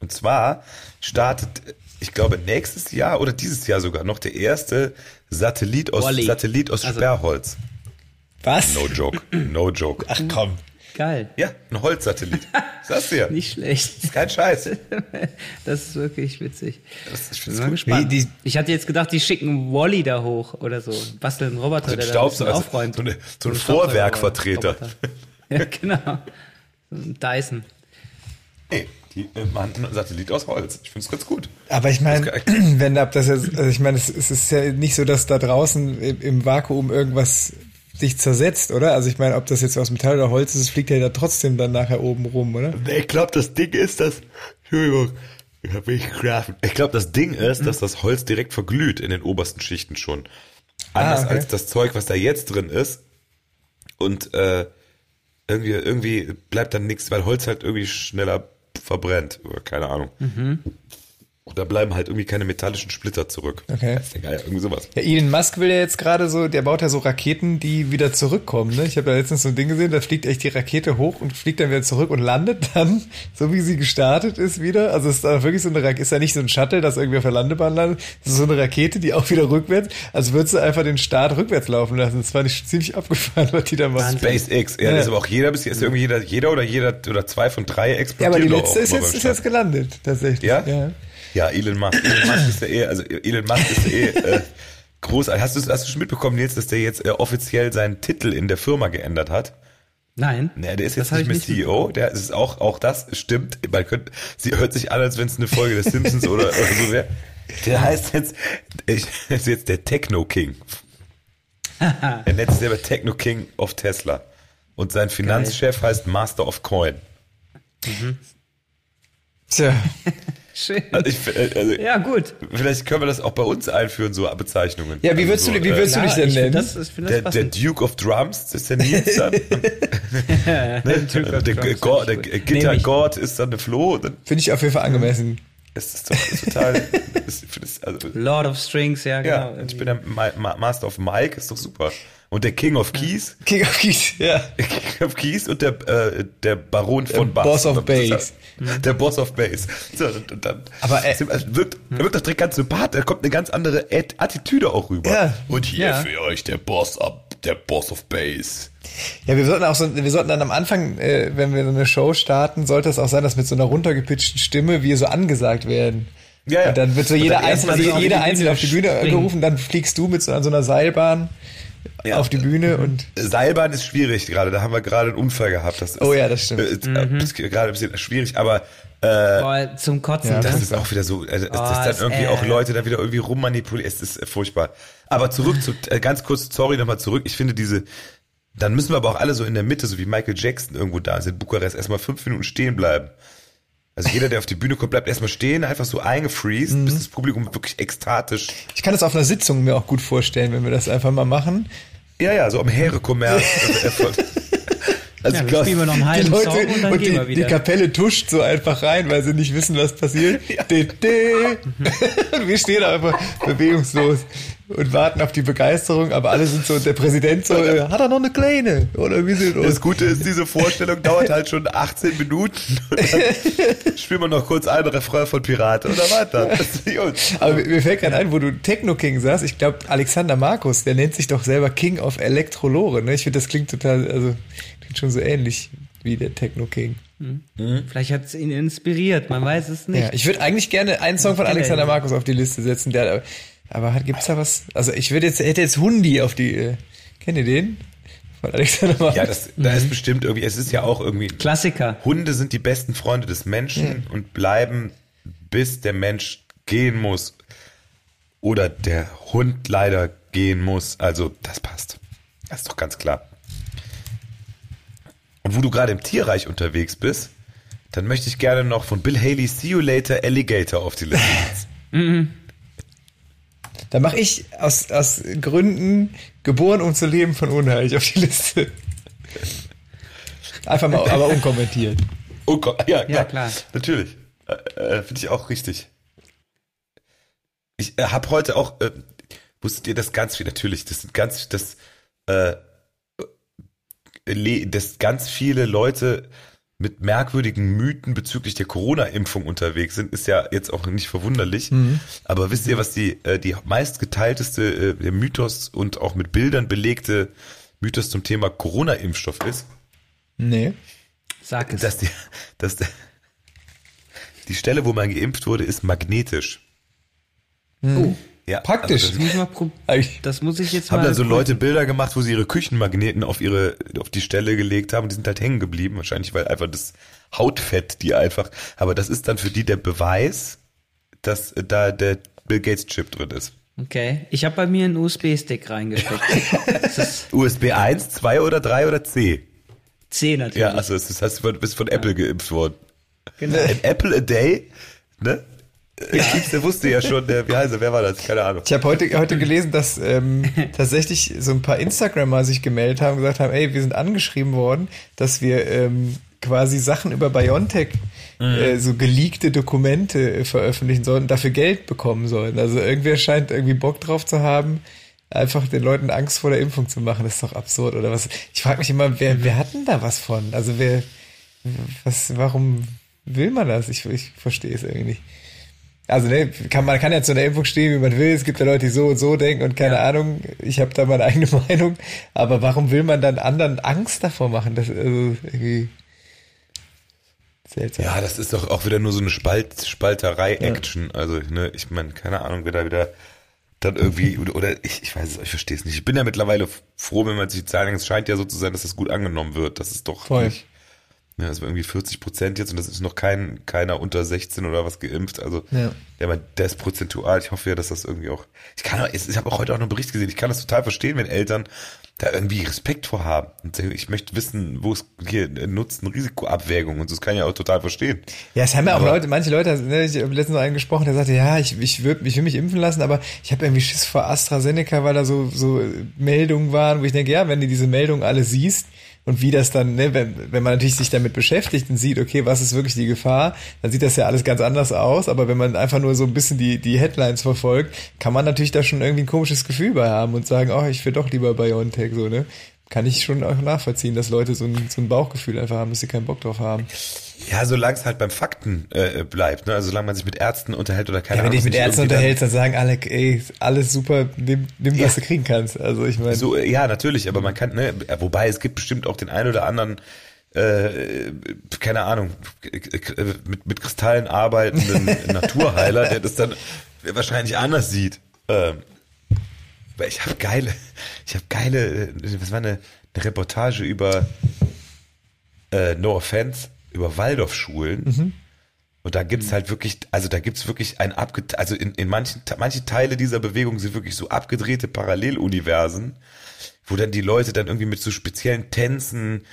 Und zwar startet, ich glaube, nächstes Jahr oder dieses Jahr sogar noch der erste Satellit aus, Satellit aus also, Sperrholz. Was? No joke. No joke. Ach komm. Geil. Ja, ein Holzsatellit. Sagst du ja. Nicht schlecht. Kein Scheiß. Das ist wirklich witzig. Das, ich bin gespannt. Die, die, ich hatte jetzt gedacht, die schicken Wally da hoch oder so. Basteln einen Roboter, also der Staubs, da also aufräumt. So, eine, so ein Vorwerkvertreter. Ja, genau. So ein Dyson. Ey, die äh, machen einen Satellit aus Holz. Ich finde es ganz gut. Aber ich meine, wenn ab das jetzt, also ich meine, es, es, ist ja nicht so, dass da draußen im, im Vakuum irgendwas sich zersetzt, oder? Also ich meine, ob das jetzt aus Metall oder Holz ist, es fliegt ja da trotzdem dann nachher oben rum, oder? Ich glaube, das Ding ist, dass, Entschuldigung, ich habe mich geschlafen. Ich glaube, das Ding ist, dass das Holz direkt verglüht in den obersten Schichten schon. Anders ah, okay. als das Zeug, was da jetzt drin ist. Und äh, irgendwie, irgendwie bleibt dann nichts, weil Holz halt irgendwie schneller verbrennt. Keine Ahnung. Mhm. Und da bleiben halt irgendwie keine metallischen Splitter zurück. Okay. Das ist ja geil, irgendwie sowas. Ja, Elon Musk will ja jetzt gerade so, der baut ja so Raketen, die wieder zurückkommen. Ne? Ich habe da letztens so ein Ding gesehen, da fliegt echt die Rakete hoch und fliegt dann wieder zurück und landet dann, so wie sie gestartet ist wieder. Also es ist da wirklich so eine Rakete, ist ja nicht so ein Shuttle, das irgendwie auf der Landebahn landet. Es ist so eine Rakete, die auch wieder rückwärts, also würdest du einfach den Start rückwärts laufen lassen. Das war nicht ziemlich abgefahren, was die da machen. SpaceX, ja, ja. das ist aber auch jeder, bisher ist irgendwie jeder, jeder oder jeder oder zwei von drei explodiert. Ja, aber die letzte ist jetzt, ist jetzt gelandet, tatsächlich. Ja? Ja. Ja, Elon Musk. Elon Musk ist ja eh, also Elon Musk ist ja eh äh, groß. Hast du, hast du schon mitbekommen, Nils, dass der jetzt äh, offiziell seinen Titel in der Firma geändert hat? Nein. Nee, der ist jetzt nicht mehr CEO. Der ist auch, auch das stimmt. Man könnte, sie hört sich an, als wenn es eine Folge des Simpsons oder, oder so wäre. Der heißt jetzt, ich, ist jetzt der Techno King. er nennt sich selber Techno King of Tesla. Und sein Finanzchef Geil. heißt Master of Coin. Mhm. Tja. Schön. Also ich, äh, also ja, gut. Vielleicht können wir das auch bei uns einführen, so Bezeichnungen. Ja, wie würdest, also so, du, wie würdest äh, du dich denn nennen? Das, das der, der, Duke of Drums, das ist der Nils dann. ne? Der, der, God, der Gitter God ist dann der Flo. Finde ich auf jeden Fall angemessen. Es ist doch total, ist, Also, Lord of Strings, ja, ja, genau. ich bin der Ma Ma Master of Mike, ist doch super. Und der King of Keys, King of Keys, ja. King of Keys und der, äh, der Baron von Der Boss of Bass. ja- Der Boss of Bass. So, und, dann, Aber, äh, also wirkt, er wirkt doch direkt ganz sympathisch, da kommt eine ganz andere At- Attitüde auch rüber. Ja. Und hier Ja. für euch der Boss ab, der Boss of Bass. Ja, wir sollten auch so, wir sollten dann am Anfang, äh, wenn wir so eine Show starten, sollte es auch sein, dass mit so einer runtergepitchten Stimme wir so angesagt werden. Ja, ja. Und dann wird so Und jeder Einzelne, jeder die Einzelne Bühne auf die Bühne gerufen, dann fliegst du mit so an so einer Seilbahn Ja. auf die Bühne und Seilbahn ist schwierig gerade, da haben wir gerade einen Unfall gehabt. Das ist, Oh ja, das stimmt. Äh, ist, ist gerade ein bisschen schwierig, aber Boah, zum Kotzen. Ja, Das ist auch wieder so, äh, dass Oh, dann ist, irgendwie äh, auch Leute da wieder irgendwie rummanipulieren. Es ist äh, furchtbar. Aber zurück zu, äh, ganz kurz, sorry nochmal zurück. Ich finde diese, dann müssen wir aber auch alle so in der Mitte, so wie Michael Jackson irgendwo da sind, in Bukarest, erstmal fünf Minuten stehen bleiben. Also jeder, der auf die Bühne kommt, bleibt erstmal stehen, einfach so eingefreezed, Mhm. bis das Publikum wirklich ekstatisch. ich kann das auf einer Sitzung mir auch gut vorstellen, wenn wir das einfach mal machen. Ja, ja, so am Heerekommerz. also, Ja, wir glaub- spielen wir noch einen Die halben Leute Song und dann und gehen wir die, die wieder. Kapelle tuscht so einfach rein, weil sie nicht wissen, was passiert. De, de. Und wir stehen einfach bewegungslos und warten auf die Begeisterung, aber alle sind so, der Präsident so, äh, hat er noch eine kleine? Oder wie sind Das Gute ist, diese Vorstellung dauert halt schon 18 Minuten und dann spielen wir noch kurz einen Refrain von Pirate oder weiter. Das ist gut. Aber mir mir fällt gerade ein, wo du Techno King sagst, ich glaube Alexander Markus, der nennt sich doch selber King of Elektrolore. Ne? Ich finde, das klingt total, also klingt schon so ähnlich wie der Techno King. Vielleicht hat es ihn inspiriert, man weiß es nicht. Ja, ich würde eigentlich gerne einen Song von. Alexander Markus auf die Liste setzen, der, aber hat, gibt's da was? Also ich würde jetzt, hätte jetzt Hundi auf die, äh, kennt ihr den? Von Alexander Markus. Ja, das, da ist bestimmt irgendwie, es ist ja auch irgendwie, Klassiker. Hunde sind die besten Freunde des Menschen und bleiben, bis der Mensch gehen muss oder der Hund leider gehen muss. Also das passt. Das ist doch ganz klar. Und wo du gerade im Tierreich unterwegs bist, dann möchte ich gerne noch von Bill Haley See You Later Alligator auf die Liste setzen. Da mache ich aus, aus Gründen geboren, um zu leben von Unheil auf die Liste. Einfach mal, aber unkommentiert. Gott, ja, Ja, klar. Natürlich. Äh, äh, Finde ich auch richtig. Ich äh, habe heute auch, äh, wusstet ihr das ganz viel, natürlich, das sind ganz, das, äh, dass ganz viele Leute mit merkwürdigen Mythen bezüglich der Corona-Impfung unterwegs sind, ist ja jetzt auch nicht verwunderlich. Aber wisst ihr, was die, äh, die meistgeteilteste äh, der Mythos und auch mit Bildern belegte Mythos zum Thema Corona-Impfstoff ist? Nee. Sag es. dass die, dass der, die Stelle, wo man geimpft wurde, ist magnetisch. oh, Ja, Praktisch. Also das muss, das muss ich jetzt haben mal. dann so prüfen. Leute Bilder gemacht, wo sie ihre Küchenmagneten auf ihre, auf die Stelle gelegt haben und die sind halt hängen geblieben. Wahrscheinlich, weil einfach das Hautfett, die einfach, aber das ist dann für die der Beweis, dass da der Bill Gates Chip drin ist. Okay, ich habe bei mir einen USB-Stick reingesteckt. USB 1, 2 oder 3 oder C? C natürlich. Ja, also das heißt, du bist von Apple geimpft worden. genau. An Apple a day, ne? Der wusste ja schon, der, wie heißt er, wer war das? Keine Ahnung. Ich habe heute, heute gelesen, dass ähm, tatsächlich so ein paar Instagrammer sich gemeldet haben und gesagt haben, ey, wir sind angeschrieben worden, dass wir ähm, quasi Sachen über BioNTech, äh, so geleakte Dokumente äh, veröffentlichen sollen, dafür Geld bekommen sollen. Also irgendwer scheint irgendwie Bock drauf zu haben, einfach den Leuten Angst vor der Impfung zu machen. Das ist doch absurd, oder was? Ich frage mich immer, wer, wer hat denn da was von? Also wer, was, warum will man das? Ich, ich verstehe es irgendwie nicht. Also ne, kann, man kann ja zu einer Impfung stehen, wie man will. Es gibt ja Leute, die so und so denken und keine Ja. Ahnung. Ich habe da meine eigene Meinung. Aber warum will man dann anderen Angst davor machen? Das ist also irgendwie seltsam. Ja, das ist doch auch wieder nur so eine Spalt, Spalterei-Action. Also, ne, ich meine, keine Ahnung, wer da wieder dann irgendwie, oder, ich, ich weiß es, ich verstehe es nicht. Ich bin ja mittlerweile froh, wenn man sich die Zahlen. Es scheint ja so zu sein, dass das gut angenommen wird. Das ist doch Voll. nicht. Ja, das war irgendwie 40 Prozent jetzt und das ist noch kein, keiner unter 16 oder was geimpft. Also, Ja. ja, man, der ist prozentual. Ich hoffe ja, dass das irgendwie auch, ich kann, auch- ich habe auch heute auch noch einen Bericht gesehen. Ich kann das total verstehen, wenn Eltern da irgendwie Respekt vor haben. Und sagen, ich möchte wissen, wo es hier Nutzen-Risikoabwägung und so, das kann ich ja auch total verstehen. Ja, es haben ja auch Aber- Leute, manche Leute, ne, ich habe letztens noch einen gesprochen, der sagte, ja, ich, ich, würd, ich will mich impfen lassen, aber ich habe irgendwie Schiss vor AstraZeneca, weil da so, so Meldungen waren, wo ich denke, ja, wenn du diese Meldungen alle siehst, und wie das dann, ne, wenn, wenn man natürlich sich damit beschäftigt und sieht, okay, was ist wirklich die Gefahr, dann sieht das ja alles ganz anders aus, aber wenn man einfach nur so ein bisschen die, die Headlines verfolgt, kann man natürlich da schon irgendwie ein komisches Gefühl bei haben und sagen, oh, ich will doch lieber BioNTech, so, ne? Kann ich schon auch nachvollziehen, dass Leute so ein, so ein Bauchgefühl einfach haben, dass sie keinen Bock drauf haben. Ja, solange es halt beim Fakten äh, bleibt, ne? Also solange man sich mit Ärzten unterhält oder keine ja, Ahnung. Wenn dich mit Ärzten unterhältst, dann sagen alle, ey, alles super, nimm, nimm ja. was du kriegen kannst. Also ich meine. So, ja, natürlich, aber man kann, ne, wobei es gibt bestimmt auch den einen oder anderen äh, keine Ahnung, mit, mit Kristallen arbeitenden Naturheiler, der das dann wahrscheinlich anders sieht. Ähm, weil ich habe geile, ich habe geile, was war eine, eine Reportage über äh, No Offense, über Waldorfschulen. Mhm. Und da gibt's halt wirklich, also da gibt's wirklich ein abge, also in, in manchen, manche Teile dieser Bewegung sind wirklich so abgedrehte Paralleluniversen, wo dann die Leute dann irgendwie mit so speziellen Tänzen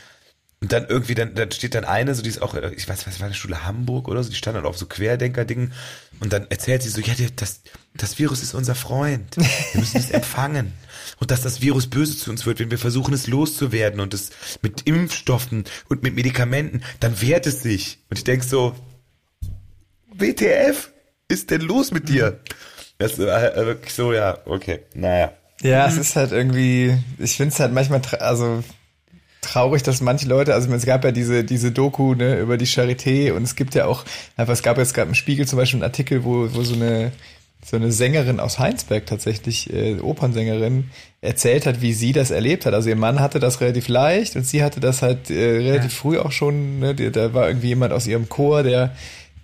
und dann irgendwie, dann, dann steht dann eine, so die ist auch, ich weiß, was war eine Schule Hamburg oder so, die stand dann auf so Querdenker-Dingen und dann erzählt sie so, ja, das, das Virus ist unser Freund. Wir müssen es empfangen. Und dass das Virus böse zu uns wird, wenn wir versuchen, es loszuwerden und es mit Impfstoffen und mit Medikamenten, dann wehrt es sich. Und ich denk so, WTF? Ist denn los mit dir? Das ist wirklich so, ja, okay, naja. Ja, es ist halt irgendwie, ich finde es halt manchmal, also traurig, dass manche Leute, also es gab ja diese, diese Doku ne, über die Charité und es gibt ja auch, einfach, es gab jetzt gerade im Spiegel zum Beispiel einen Artikel, wo, wo so eine so eine Sängerin aus Heinsberg tatsächlich, äh, Opernsängerin, erzählt hat, wie sie das erlebt hat. Also ihr Mann hatte das relativ leicht und sie hatte das halt äh, relativ ja. früh auch schon. Ne? Da war irgendwie jemand aus ihrem Chor, der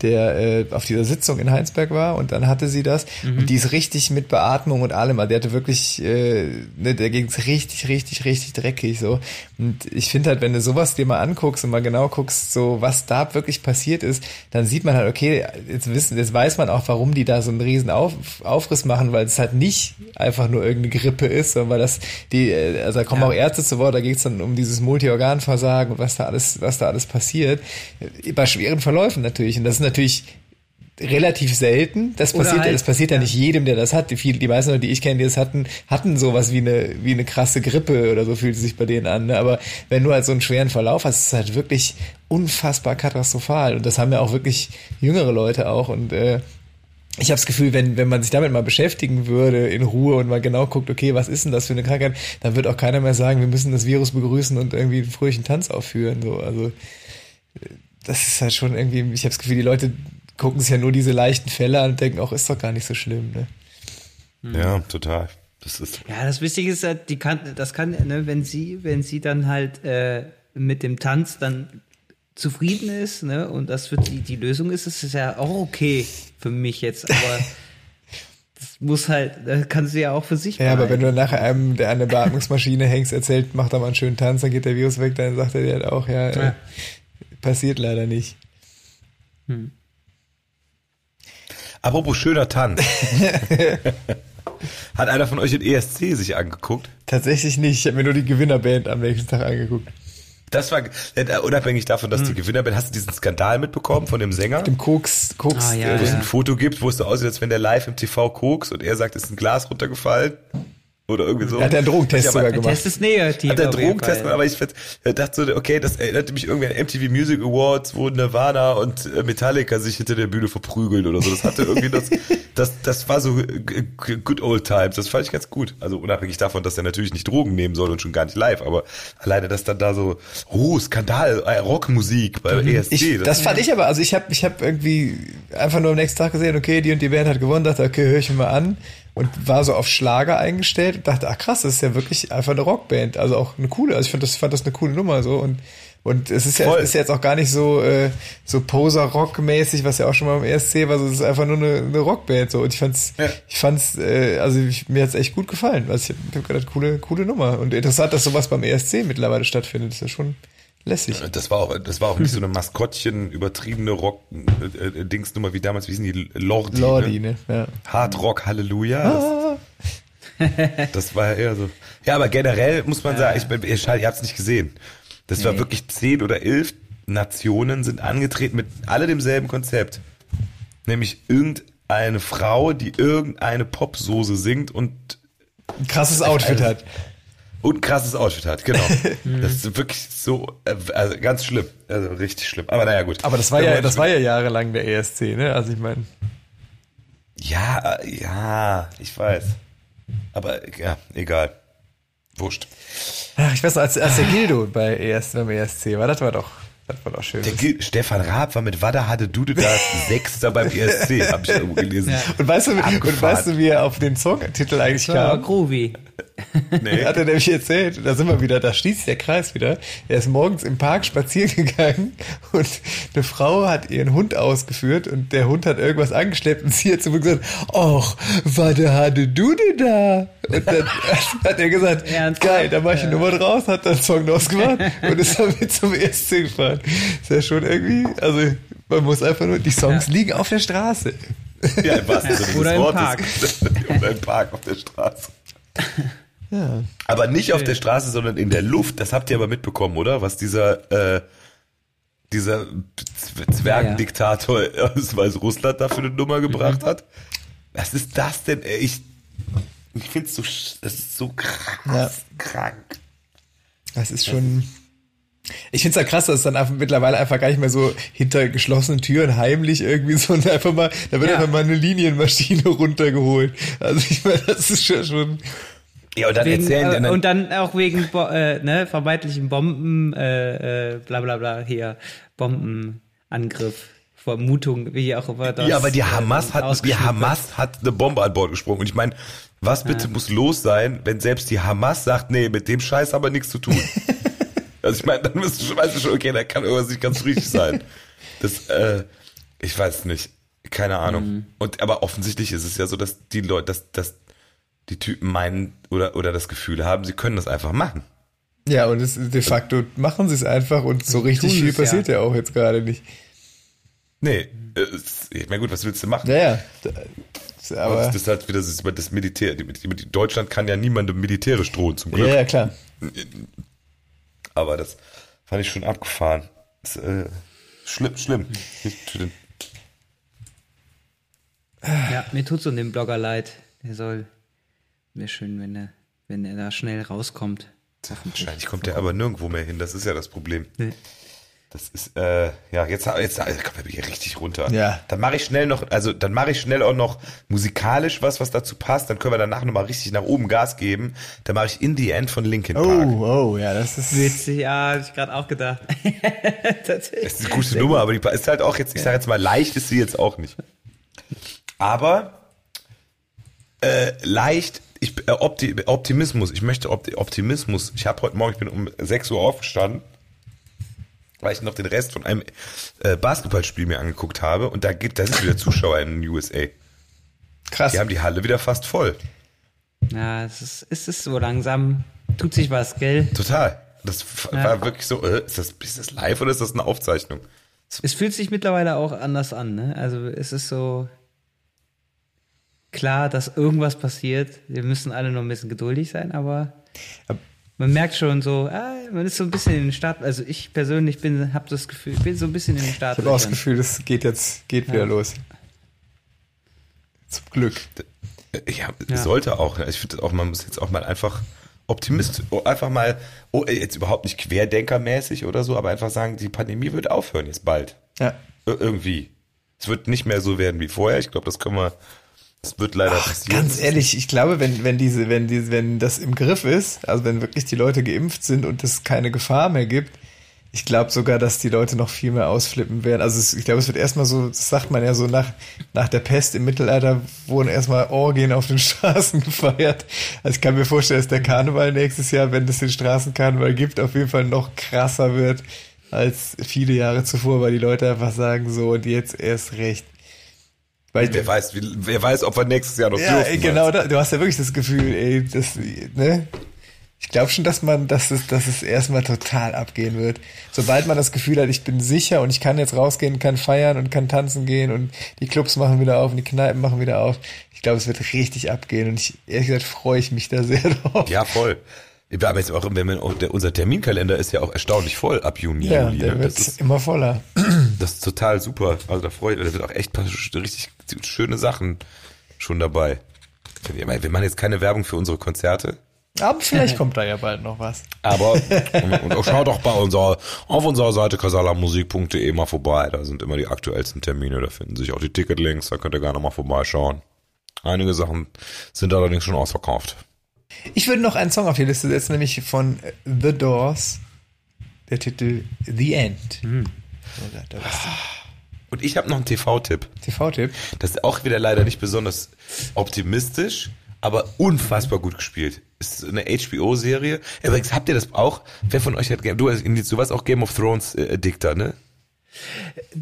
der äh, auf dieser Sitzung in Heinsberg war und dann hatte sie das. Mhm. und die ist richtig mit Beatmung und allem, also der hatte wirklich, äh, ne, der ging's richtig, richtig, richtig dreckig so. Und ich finde halt, wenn du sowas dir mal anguckst und mal genau guckst, so was da wirklich passiert ist, dann sieht man halt, okay, jetzt wissen, jetzt weiß man auch, warum die da so einen riesen Auf, Aufriss machen, weil es halt nicht einfach nur irgendeine Grippe ist, sondern weil das die, äh, also da kommen ja. auch Ärzte zu Wort, da geht's dann um dieses Multiorganversagen und was da alles, was da alles passiert, bei schweren Verläufen natürlich. Und das ist natürlich relativ selten. Das passiert, halt, das passiert ja, nicht jedem, der das hat. Die, viele, die meisten Leute, die ich kenne, die das hatten, hatten sowas wie eine, wie eine krasse Grippe oder so fühlt es sich bei denen an. Ne? Aber wenn du halt so einen schweren Verlauf hast, ist es halt wirklich unfassbar katastrophal. Und das haben ja auch wirklich jüngere Leute auch. Und äh, ich habe das Gefühl, wenn, wenn man sich damit mal beschäftigen würde in Ruhe und mal genau guckt, okay, was ist denn das für eine Krankheit, dann wird auch keiner mehr sagen, wir müssen das Virus begrüßen und irgendwie einen fröhlichen Tanz aufführen. So, also das ist halt schon irgendwie, ich habe das Gefühl, die Leute gucken sich ja nur diese leichten Fälle an und denken, auch ist doch gar nicht so schlimm, ne? Hm. Ja, total. Das ist ja, das Wichtige ist halt, die kann, das kann, ne, wenn sie, wenn sie dann halt äh, mit dem Tanz dann zufrieden ist, ne, und das für die die Lösung ist, ist es ja auch okay für mich jetzt, aber das muss halt, das kann sie ja auch für sich Ja, aber wenn du nachher einem, der an der Beatmungsmaschine hängst, erzählt, mach da mal einen schönen Tanz, dann geht der Virus weg, dann sagt er dir halt auch, ja, ja. Passiert leider nicht. Hm. Apropos schöner Tanz. Hat einer von euch den ESC sich angeguckt? Tatsächlich nicht. Ich habe mir nur die Gewinnerband am nächsten Tag angeguckt. Das war äh, unabhängig davon, dass hm. die Gewinnerband, hast du diesen Skandal mitbekommen von dem Sänger? Dem Koks, Koks, ah, ja, wo es ein Foto gibt, wo es so aussieht, als wenn der live im TV koks und er sagt, es ist ein Glas runtergefallen. Oder irgendwie so. Er hat ja einen Drogentest ja, sogar gemacht. Der Test ist negativ. Hat er Drogentest gemacht, aber ich dachte so, okay, das erinnerte mich irgendwie an MTV Music Awards, wo Nirvana und äh, Metallica sich hinter der Bühne verprügeln oder so. Das hatte irgendwie das, das, das war so good old times. Das fand ich ganz gut. Also unabhängig davon, dass er natürlich nicht Drogen nehmen soll und schon gar nicht live, aber alleine, dass dann da so, oh, Skandal, äh, Rockmusik bei mhm. ESC. Ich, das, das fand ich aber, also ich habe ich hab irgendwie einfach nur am nächsten Tag gesehen, okay, die und die Band hat gewonnen, dachte, okay, höre ich mir mal an und war so auf Schlager eingestellt und dachte, ach krass, das ist ja wirklich einfach eine Rockband, also auch eine coole, also ich fand das, fand das eine coole Nummer so und und es ist ja, ist jetzt auch gar nicht so äh, so Poser-Rock-mäßig, was ja auch schon mal im ESC war. So, es ist einfach nur eine, eine Rockband so. Und ich fand's, ja. ich fand's, äh, also ich, mir hat's echt gut gefallen. Also ich habe gedacht, coole, coole Nummer. Und interessant, dass sowas beim ESC mittlerweile stattfindet. Das ist ja schon lässig. Das war auch, das war auch nicht so eine Maskottchen übertriebene Rock äh, äh, Dingsnummer wie damals, wie sind die Lordi, Lordi ne? ne? Ja. Hard Rock Halleluja. Ah. Das, das war ja eher so. Ja, aber generell muss man sagen, ich, ich, ihr habt es nicht gesehen. Das nee. war wirklich zehn oder elf Nationen sind angetreten mit alle demselben Konzept. Nämlich irgendeine Frau, die irgendeine Popsoße singt und ein krasses Outfit also, hat. Und ein krasses Outfit hat, genau. das ist wirklich so, äh, also ganz schlimm. Also richtig schlimm. Aber naja, gut. Aber das war ja, das war ja jahrelang der ESC, ne? Also ich meine. Ja, äh, ja, ich weiß. Aber ja, egal. Wurscht. Ach, ich weiß noch, als, als der Gildo bei ES, beim ESC war, das war doch, das war doch schön. Der Gil Stefan Raab war mit Wada hatte Dude da Sechster beim ESC, hab ich irgendwo gelesen. Ja. Und weißt du, und weißt du, wie er auf den Songtitel eigentlich kam? groovy. Nee. Hat er nämlich erzählt, da sind wir wieder, da schließt sich der Kreis wieder. Er ist morgens im Park spazieren gegangen und eine Frau hat ihren Hund ausgeführt und der Hund hat irgendwas angeschleppt und sie hat zu mir gesagt, ach, warte, hatte du denn da? Und dann hat er gesagt, Ernsthaft? geil, da mach ich eine Nummer draus, hat dann Song draus gemacht und ist damit zum ESC gefahren. Ist ja schon irgendwie, also man muss einfach nur, die Songs liegen auf der Straße. Ja, im wahrsten Sinne des Oder im Wortes. Park. Oder im Park auf der Straße. Ja. Aber nicht auf der Straße, sondern in der Luft. Das habt ihr aber mitbekommen, oder? Was dieser, äh, dieser Zwergendiktator aus Weißrussland da für eine Nummer gebracht hat. Was ist das denn? ey? Ich, ich find's so, sch- das ist so krass Ja. krank. Das ist schon. Ich find's ja krass, dass es dann einfach mittlerweile einfach gar nicht mehr so hinter geschlossenen Türen heimlich irgendwie so und einfach mal, da wird Ja. einfach mal eine Linienmaschine runtergeholt. Also ich meine, das ist ja schon. Ja, und dann Wegen, erzählen äh, dann, und dann auch wegen Bo äh, ne, vermeintlichen Bomben, äh, äh, bla bla bla, hier, Bombenangriff, Vermutung, wie auch immer das. Ja, aber die äh, Hamas hat, die Hamas hat eine Bombe an Bord gesprungen. Und ich meine, was bitte muss los sein, wenn selbst die Hamas sagt, nee, mit dem Scheiß haben wir nichts zu tun. also ich meine, dann du schon, weißt du schon, okay, da kann irgendwas nicht ganz richtig sein. Das, äh, ich weiß nicht. Keine Ahnung. Und aber offensichtlich ist es ja so, dass die Leute, dass, dass die Typen meinen oder, oder das Gefühl haben, sie können das einfach machen. Ja, und es, de facto machen sie es einfach und so richtig viel es, ja. passiert ja. auch jetzt gerade nicht. Nee, es- ich meine, gut, was willst du machen? Naja. Aber, Aber das ist halt wieder das, das Militär. Deutschland kann ja niemandem militärisch drohen, zum Glück. ja, ja, klar. Aber das fand ich schon abgefahren. Das, äh, schlimm, schlimm. Ja, mir tut's um den Blogger leid. Der soll, wäre schön, wenn er, wenn er da schnell rauskommt. Wahrscheinlich kommt der aber nirgendwo mehr hin. Das ist ja das Problem. Nee. Das ist, äh, ja, jetzt, jetzt jetzt kommen wir hier richtig runter. Ja. Dann mache ich schnell noch, also dann mache ich schnell auch noch musikalisch was, was dazu passt. Dann können wir danach nochmal richtig nach oben Gas geben. Dann mache ich In the End von Linkin Park. Oh, oh, ja, das ist. Witzig, ja, hab ich gerade auch gedacht. Tatsächlich. Das ist eine gute Nummer, aber die ist halt auch jetzt, ich sage jetzt mal, leicht ist sie jetzt auch nicht. Aber äh, leicht, ich, äh, Opti Optimismus, ich möchte Opti Optimismus. Ich habe heute Morgen, ich bin um 6 Uhr aufgestanden, weil ich noch den Rest von einem äh, Basketballspiel mir angeguckt habe und da gibt, da sind wieder Zuschauer in den USA. Krass. Die haben die Halle wieder fast voll. Ja, es ist, es ist so langsam, tut sich was, gell? Total. Das Ja. war wirklich so, äh, ist, das, ist das live oder ist das eine Aufzeichnung? Es fühlt sich mittlerweile auch anders an, ne? Also es ist so klar, dass irgendwas passiert. Wir müssen alle noch ein bisschen geduldig sein, aber man merkt schon so, ah, man ist so ein bisschen in den Start. Also ich persönlich bin, habe das Gefühl, bin so ein bisschen in den Start. Ich habe auch das Gefühl, das geht jetzt, geht wieder los. Zum Glück. Ja, Ja. sollte auch. Ich finde auch, man muss jetzt auch mal einfach Optimist, oh, einfach mal, oh, jetzt überhaupt nicht querdenkermäßig oder so, aber einfach sagen, die Pandemie wird aufhören jetzt bald. Ja. Ir- Irgendwie. Es wird nicht mehr so werden wie vorher. Ich glaube, das können wir, das wird leider passieren. Ganz ehrlich, ich glaube, wenn, wenn diese, wenn diese, wenn das im Griff ist, also wenn wirklich die Leute geimpft sind und es keine Gefahr mehr gibt, ich glaube sogar, dass die Leute noch viel mehr ausflippen werden. Also es, ich glaube, es wird erstmal so, das sagt man ja so nach, nach der Pest im Mittelalter wurden erstmal Orgien auf den Straßen gefeiert. Also ich kann mir vorstellen, dass der Karneval nächstes Jahr, wenn es den Straßenkarneval gibt, auf jeden Fall noch krasser wird als viele Jahre zuvor, weil die Leute einfach sagen so und jetzt erst recht. Weil Wer weiß, wie, wer weiß, ob wir nächstes Jahr noch ja, dürfen. genau, da, du hast ja wirklich das Gefühl, ey, das, ne? Ich glaube schon, dass man, dass es, dass es erstmal total abgehen wird. Sobald man das Gefühl hat, ich bin sicher und ich kann jetzt rausgehen, kann feiern und kann tanzen gehen und die Clubs machen wieder auf und die Kneipen machen wieder auf. Ich glaube, es wird richtig abgehen und ich, ehrlich gesagt, freue ich mich da sehr drauf. Ja, voll. Wir haben jetzt auch, wenn man, unser Terminkalender ist ja auch erstaunlich voll ab Juni, Ja, Juli. der Ne? wird ist, immer voller. das ist total super. Also da freut, da wird auch echt paar richtig schöne Sachen schon dabei. Wir machen jetzt keine Werbung für unsere Konzerte. Aber vielleicht kommt da ja bald noch was. Aber und, und schaut doch bei unserer, auf unserer Seite kasalamusik.de mal vorbei. Da sind immer die aktuellsten Termine. Da finden sich auch die Ticketlinks. Da könnt ihr gerne mal vorbeischauen. Einige Sachen sind allerdings schon ausverkauft. Ich würde noch einen Song auf die Liste setzen, nämlich von The Doors. Der Titel The End. Hm. So, da, da bist du. Und ich habe noch einen TV-Tipp. TV-Tipp. Das ist auch wieder leider nicht besonders optimistisch, aber unfassbar gut gespielt. Ist eine HBO-Serie. Übrigens, habt ihr das auch? Wer von euch hat Game, du, du warst auch Game of Thrones äh, Dikter, ne?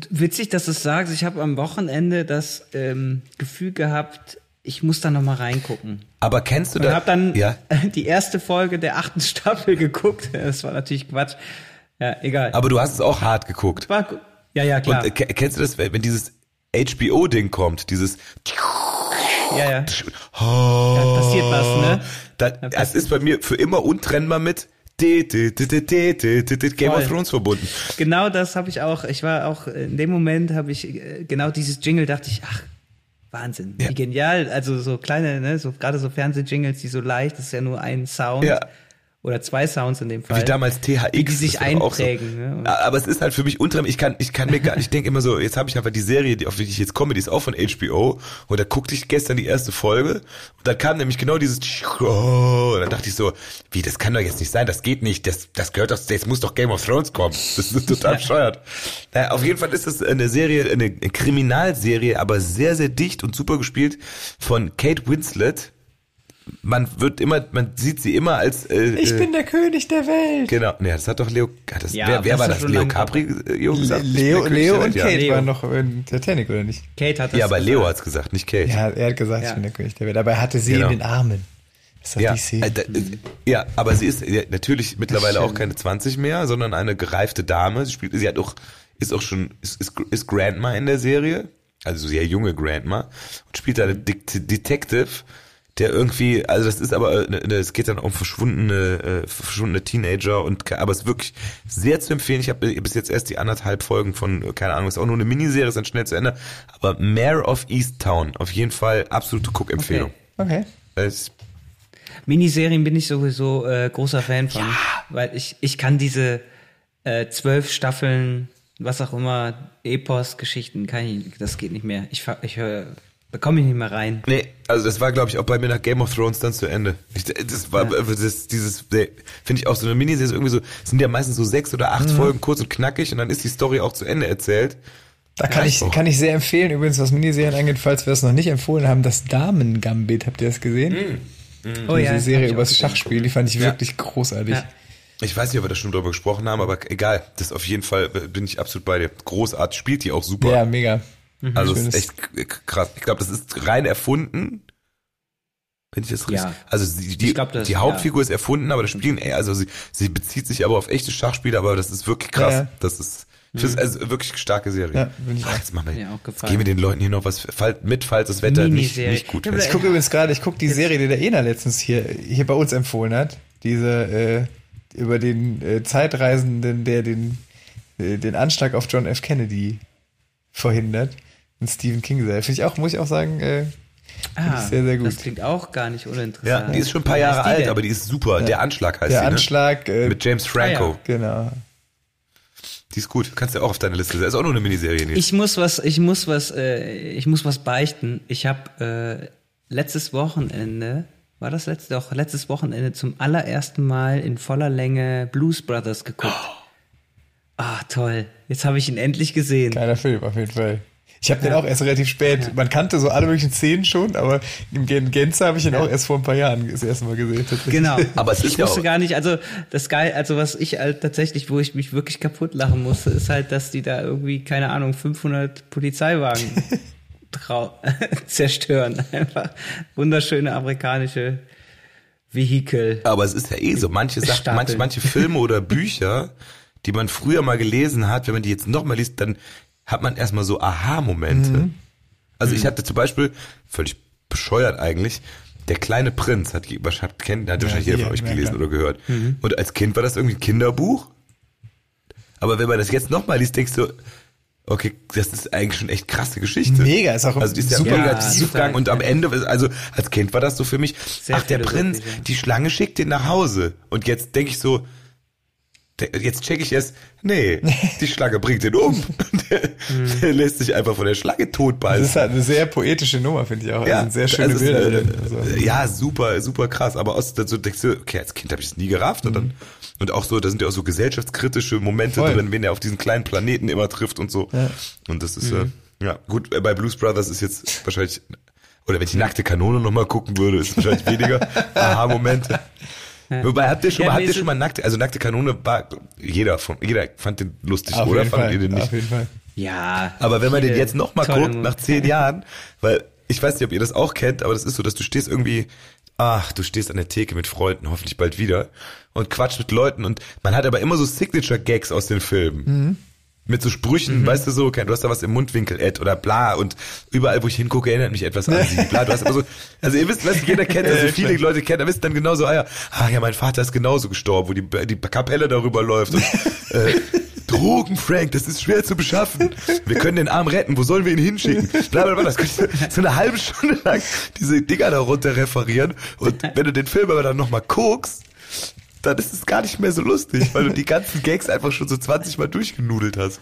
Witzig, dass du es sagst. Ich habe am Wochenende das ähm, Gefühl gehabt, ich muss da nochmal reingucken. Aber kennst du das? Ich habe dann ja? die erste Folge der achten Staffel geguckt. Das war natürlich Quatsch. Ja, egal. Aber du hast es auch hart geguckt. War, ja, ja, klar. Und äh, kennst du das, wenn dieses HBO-Ding kommt, dieses ja, ja. Oh, da passiert was, ne? Da, das ist bei mir für immer untrennbar mit Game of Thrones verbunden. Genau das habe ich auch. Ich war auch äh, in dem Moment habe ich äh, genau dieses Jingle dachte ich, ach Wahnsinn, Ja. wie genial. Also so kleine, ne, so gerade so Fernsehjingles, die so leicht, das ist ja nur ein Sound Ja. Oder zwei Sounds in dem Fall. Wie damals THX. Die sich das einprägen, ne? Und- Aber es ist halt für mich untrennbar. Ich kann, ich kann mir gar nicht, ich denke immer so, jetzt habe ich einfach die Serie, die, auf die ich jetzt komme, die ist auch von HBO. Und da guckte ich gestern die erste Folge. Und dann kam nämlich genau dieses oh, und dann dachte ich so, wie, das kann doch jetzt nicht sein, das geht nicht, das, das gehört doch, jetzt muss doch Game of Thrones kommen. Das ist total bescheuert. Naja, auf jeden Fall ist es eine Serie, eine Kriminalserie, aber sehr, sehr dicht und super gespielt von Kate Winslet. Man wird immer, man sieht sie immer als äh, Ich äh, bin der König der Welt. Genau, nee, das hat doch Leo. Hat das, Ja, wer wer das war das? Leo Capri äh, gesagt? Leo, König Leo der und Welt, Kate Leo. waren noch in Titanic, oder nicht? Kate hat das Ja, aber gesagt. Leo hat's gesagt, nicht Kate. Ja, er hat gesagt, Ja. ich bin der König der Welt. Aber er hatte sie Genau. in den Armen. Das doch Ja, die Szene. äh, ja, aber sie ist ja, natürlich mittlerweile auch keine 20 mehr, sondern eine gereifte Dame. Sie spielt, sie hat auch, ist auch schon, ist, ist, ist Grandma in der Serie, also sehr junge Grandma und spielt da Detective, der irgendwie, also das ist aber, äh, es geht dann um verschwundene, äh, verschwundene Teenager und, aber es ist wirklich sehr zu empfehlen. Ich habe bis jetzt erst die anderthalb Folgen von, äh, keine Ahnung, ist auch nur eine Miniserie, ist dann schnell zu Ende. Aber Mayor of Easttown, auf jeden Fall absolute Guck-Empfehlung. Okay. Es- Miniserien bin ich sowieso äh, großer Fan von, weil ich ich kann diese äh, zwölf Staffeln, was auch immer, Epos-Geschichten, kann ich, das geht nicht mehr. Ich ich höre, bekomme ich nicht mehr rein. Nee, also das war, glaube ich, auch bei mir nach Game of Thrones dann zu Ende. Ich, das war das, dieses, finde ich auch so eine Miniserie, irgendwie so, es sind ja meistens so sechs oder Mhm. acht Folgen kurz und knackig und dann ist die Story auch zu Ende erzählt. Da kann, ich, kann ich sehr empfehlen, übrigens, was Miniserien angeht, falls wir es noch nicht empfohlen haben, das Damen-Gambit. Habt ihr das gesehen? Oh Diese hab Serie übers gesehen. Schachspiel, die fand ich Ja. wirklich großartig. Ja. Ich weiß nicht, ob wir da schon drüber gesprochen haben, aber egal. Das auf jeden Fall äh, bin ich absolut bei dir. Großartig, spielt die auch super. Ja, mega. Also es Schönes- ist echt krass. Ich glaube, das ist rein erfunden. Wenn ich das richtig. Ja. Also die, die, glaub, das- die Hauptfigur ist erfunden, aber das Spielen, ey, also sie, sie bezieht sich aber auf echte Schachspiele, aber das ist wirklich krass. Ja, ja. Das ist, ich finde es also wirklich eine starke Serie. Ja, bin ich Ach, jetzt machen wir, Mir auch jetzt geben wir den Leuten hier noch was mit, falls das Wetter nicht, nicht gut Ja, wird. Ich gucke übrigens gerade, ich gucke die Serie, die der Ena letztens hier, hier bei uns empfohlen hat. Diese, äh, über den äh, Zeitreisenden, der den, äh, den Anschlag auf John F. Kennedy verhindert. Und Stephen King sei. Finde ich auch, muss ich auch sagen, äh, finde ich sehr, sehr gut. Ah, Das klingt auch gar nicht Ja, uninteressant. die ist schon ein paar Jahre alt, denn? aber die ist super. Der Anschlag heißt Der sie, ne? Anschlag, äh, Mit James Franco. Ah, ja. genau. Die ist gut. Kannst du auch auf deine Liste setzen. Ist auch nur eine Miniserie. Nils. Ich muss was, ich muss was, äh, ich muss was beichten. Ich habe äh, letztes Wochenende, war das letzte, doch letztes Wochenende zum allerersten Mal in voller Länge Blues Brothers geguckt. Ah, toll. Jetzt habe ich ihn endlich gesehen. Geiler Film, auf jeden Fall. Ich habe den auch erst relativ spät, man kannte so alle möglichen Szenen schon, aber im Gänze habe ich ihn auch erst vor ein paar Jahren das erste Mal gesehen. Genau. Aber es ist ich ja wusste auch- gar nicht, also das geil, also was ich halt tatsächlich, wo ich mich wirklich kaputt lachen musste, ist halt, dass die da irgendwie, keine Ahnung, 500 Polizeiwagen zerstören. Einfach wunderschöne amerikanische Vehikel. Aber es ist ja eh so. Manche Sachen, manche, manche Filme oder Bücher, die man früher mal gelesen hat, wenn man die jetzt nochmal liest, dann hat man erstmal so Aha-Momente. Also ich hatte zum Beispiel, völlig bescheuert eigentlich, der kleine Prinz hat wahrscheinlich kennt, hat wahrscheinlich jeder ja, von euch ja, gelesen klar. oder gehört. Und als Kind war das irgendwie ein Kinderbuch. Aber wenn man das jetzt nochmal liest, denkst du, okay, das ist eigentlich schon echt krasse Geschichte. Mega, ist auch Also die ist ja super- Ja, Tiefgang und am Ende, also als Kind war das so für mich, Sehr ach der Prinz, ja. die Schlange schickt den nach Hause. Und jetzt denke ich so, jetzt check ich erst, nee, die Schlange bringt den um. Der, Mhm. der lässt sich einfach von der Schlange tot Das ist halt eine sehr poetische Nummer, finde ich auch. Ja, sind sehr schöne ist, Bilder äh. Also. Ja, super, super krass. Aber aus, so denkst du, okay, als Kind habe ich es nie gerafft. Und, dann, und auch so, da sind ja auch so gesellschaftskritische Momente Mhm. Voll. drin, wenn er auf diesen kleinen Planeten immer trifft und so. Und das ist, Mhm. äh, ja, gut, äh, bei Blues Brothers ist jetzt wahrscheinlich, oder wenn ich die nackte Kanone nochmal gucken würde, ist es wahrscheinlich weniger Aha-Momente. Wobei, habt ihr schon Ja, mal, habt ihr schon mal nackte, also nackte Kanone war, jeder von, jeder fand den lustig, Auf oder? Fall. ihr den nicht? Auf jeden Fall. Ja. Aber wenn man den jetzt noch mal tolle guckt, nach zehn Jahren, weil ich weiß nicht, ob ihr das auch kennt, aber das ist so, dass du stehst irgendwie, ach, du stehst an der Theke mit Freunden, hoffentlich bald wieder, und quatscht mit Leuten und man hat aber immer so Signature-Gags aus den Filmen. Mit so Sprüchen, weißt du so, du hast da was im Mundwinkel, Ed oder bla und überall, wo ich hingucke, erinnert mich etwas an sie, bla, du hast aber so, also ihr wisst, was jeder kennt, also viele Leute kennen, da wisst dann genauso, ah ja, ah ja, mein Vater ist genauso gestorben, wo die, die Kapelle darüber läuft und, äh, Drogen, Frank, das ist schwer zu beschaffen. Wir können den Arm retten, wo sollen wir ihn hinschicken? Bla, bla, bla. Das könnte ich so eine halbe Stunde lang diese Dinger da runter referieren. Und wenn du den Film aber dann nochmal guckst, dann ist es gar nicht mehr so lustig, weil du die ganzen Gags einfach schon so 20 Mal durchgenudelt hast.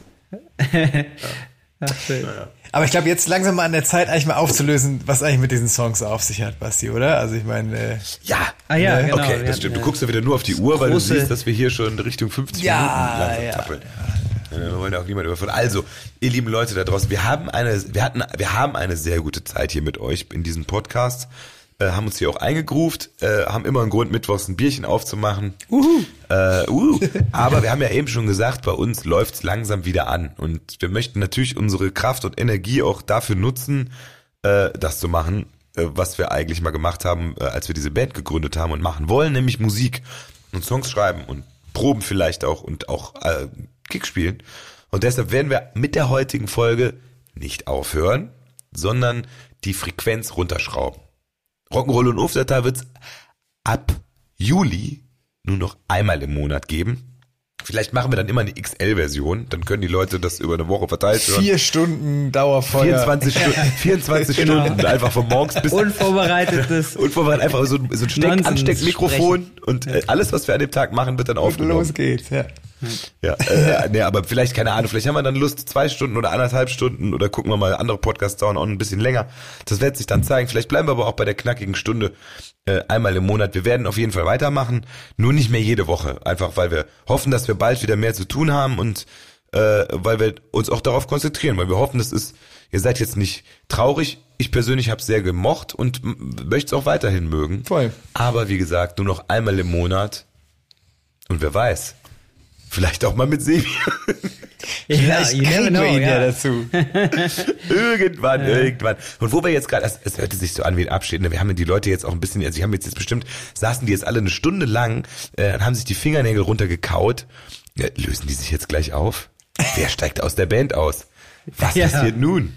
Ach, schön. Aber ich glaube, jetzt langsam mal an der Zeit, eigentlich mal aufzulösen, was eigentlich mit diesen Songs auf sich hat, Basti, oder? Also ich meine, äh, Ja. Ah ja, Ne? genau. okay, das stimmt. Du guckst ja wieder nur auf die Uhr, weil du siehst, dass wir hier schon Richtung 50 Ja, Minuten langsam ja, tappeln. Ja, Wir wollen ja auch niemand überfordern. Also, ihr lieben Leute da draußen, wir haben eine, wir hatten, wir haben eine sehr gute Zeit hier mit euch in diesem Podcast. Äh, haben uns hier auch eingegruft, äh, haben immer einen Grund, mittwochs ein Bierchen aufzumachen. Uhu. Äh, uh. Aber wir haben ja eben schon gesagt, bei uns läuft's langsam wieder an. Und wir möchten natürlich unsere Kraft und Energie auch dafür nutzen, äh, das zu machen, äh, was wir eigentlich mal gemacht haben, äh, als wir diese Band gegründet haben und machen wollen, nämlich Musik und Songs schreiben und proben vielleicht auch und auch äh, Kick spielen. Und deshalb werden wir mit der heutigen Folge nicht aufhören, sondern die Frequenz runterschrauben. Rock'n'Roll und Ufdata wird's ab Juli nur noch einmal im Monat geben. Vielleicht machen wir dann immer eine XL-Version, dann können die Leute das über eine Woche verteilt hören. vier Stunden Dauerfeuer. 24, Stunden, 24 Stunden einfach von morgens bis Unvorbereitetes. wir einfach so, ein- so ein Steck, Ansteckmikrofon und äh, alles, was wir an dem Tag machen, wird dann Und aufgenommen. los geht's, ja. Ja, äh, nee, aber vielleicht, keine Ahnung, vielleicht haben wir dann Lust, zwei Stunden oder anderthalb Stunden oder gucken wir mal, andere Podcasts dauern auch ein bisschen länger. Das wird sich dann zeigen. Vielleicht bleiben wir aber auch bei der knackigen Stunde äh, einmal im Monat. Wir werden auf jeden Fall weitermachen, nur nicht mehr jede Woche. Einfach, weil wir hoffen, dass wir bald wieder mehr zu tun haben und äh, weil wir uns auch darauf konzentrieren, weil wir hoffen, das ist, ihr seid jetzt nicht traurig. Ich persönlich habe es sehr gemocht und möchte es auch weiterhin mögen. Voll. Aber wie gesagt, nur noch einmal im Monat. Und wer weiß, vielleicht auch mal mit Sebi. Vielleicht you kriegen wir know, ihn ja, ja. dazu. irgendwann, irgendwann. Und wo wir jetzt gerade, es, es hörte sich so an wie ein Abschied, ne? wir haben die Leute jetzt auch ein bisschen, also die haben jetzt, jetzt bestimmt, saßen die jetzt alle eine Stunde lang, äh, haben sich die Fingernägel runtergekaut. Ja, lösen die sich jetzt gleich auf? Wer steigt aus der Band aus? Was Ja. passiert nun?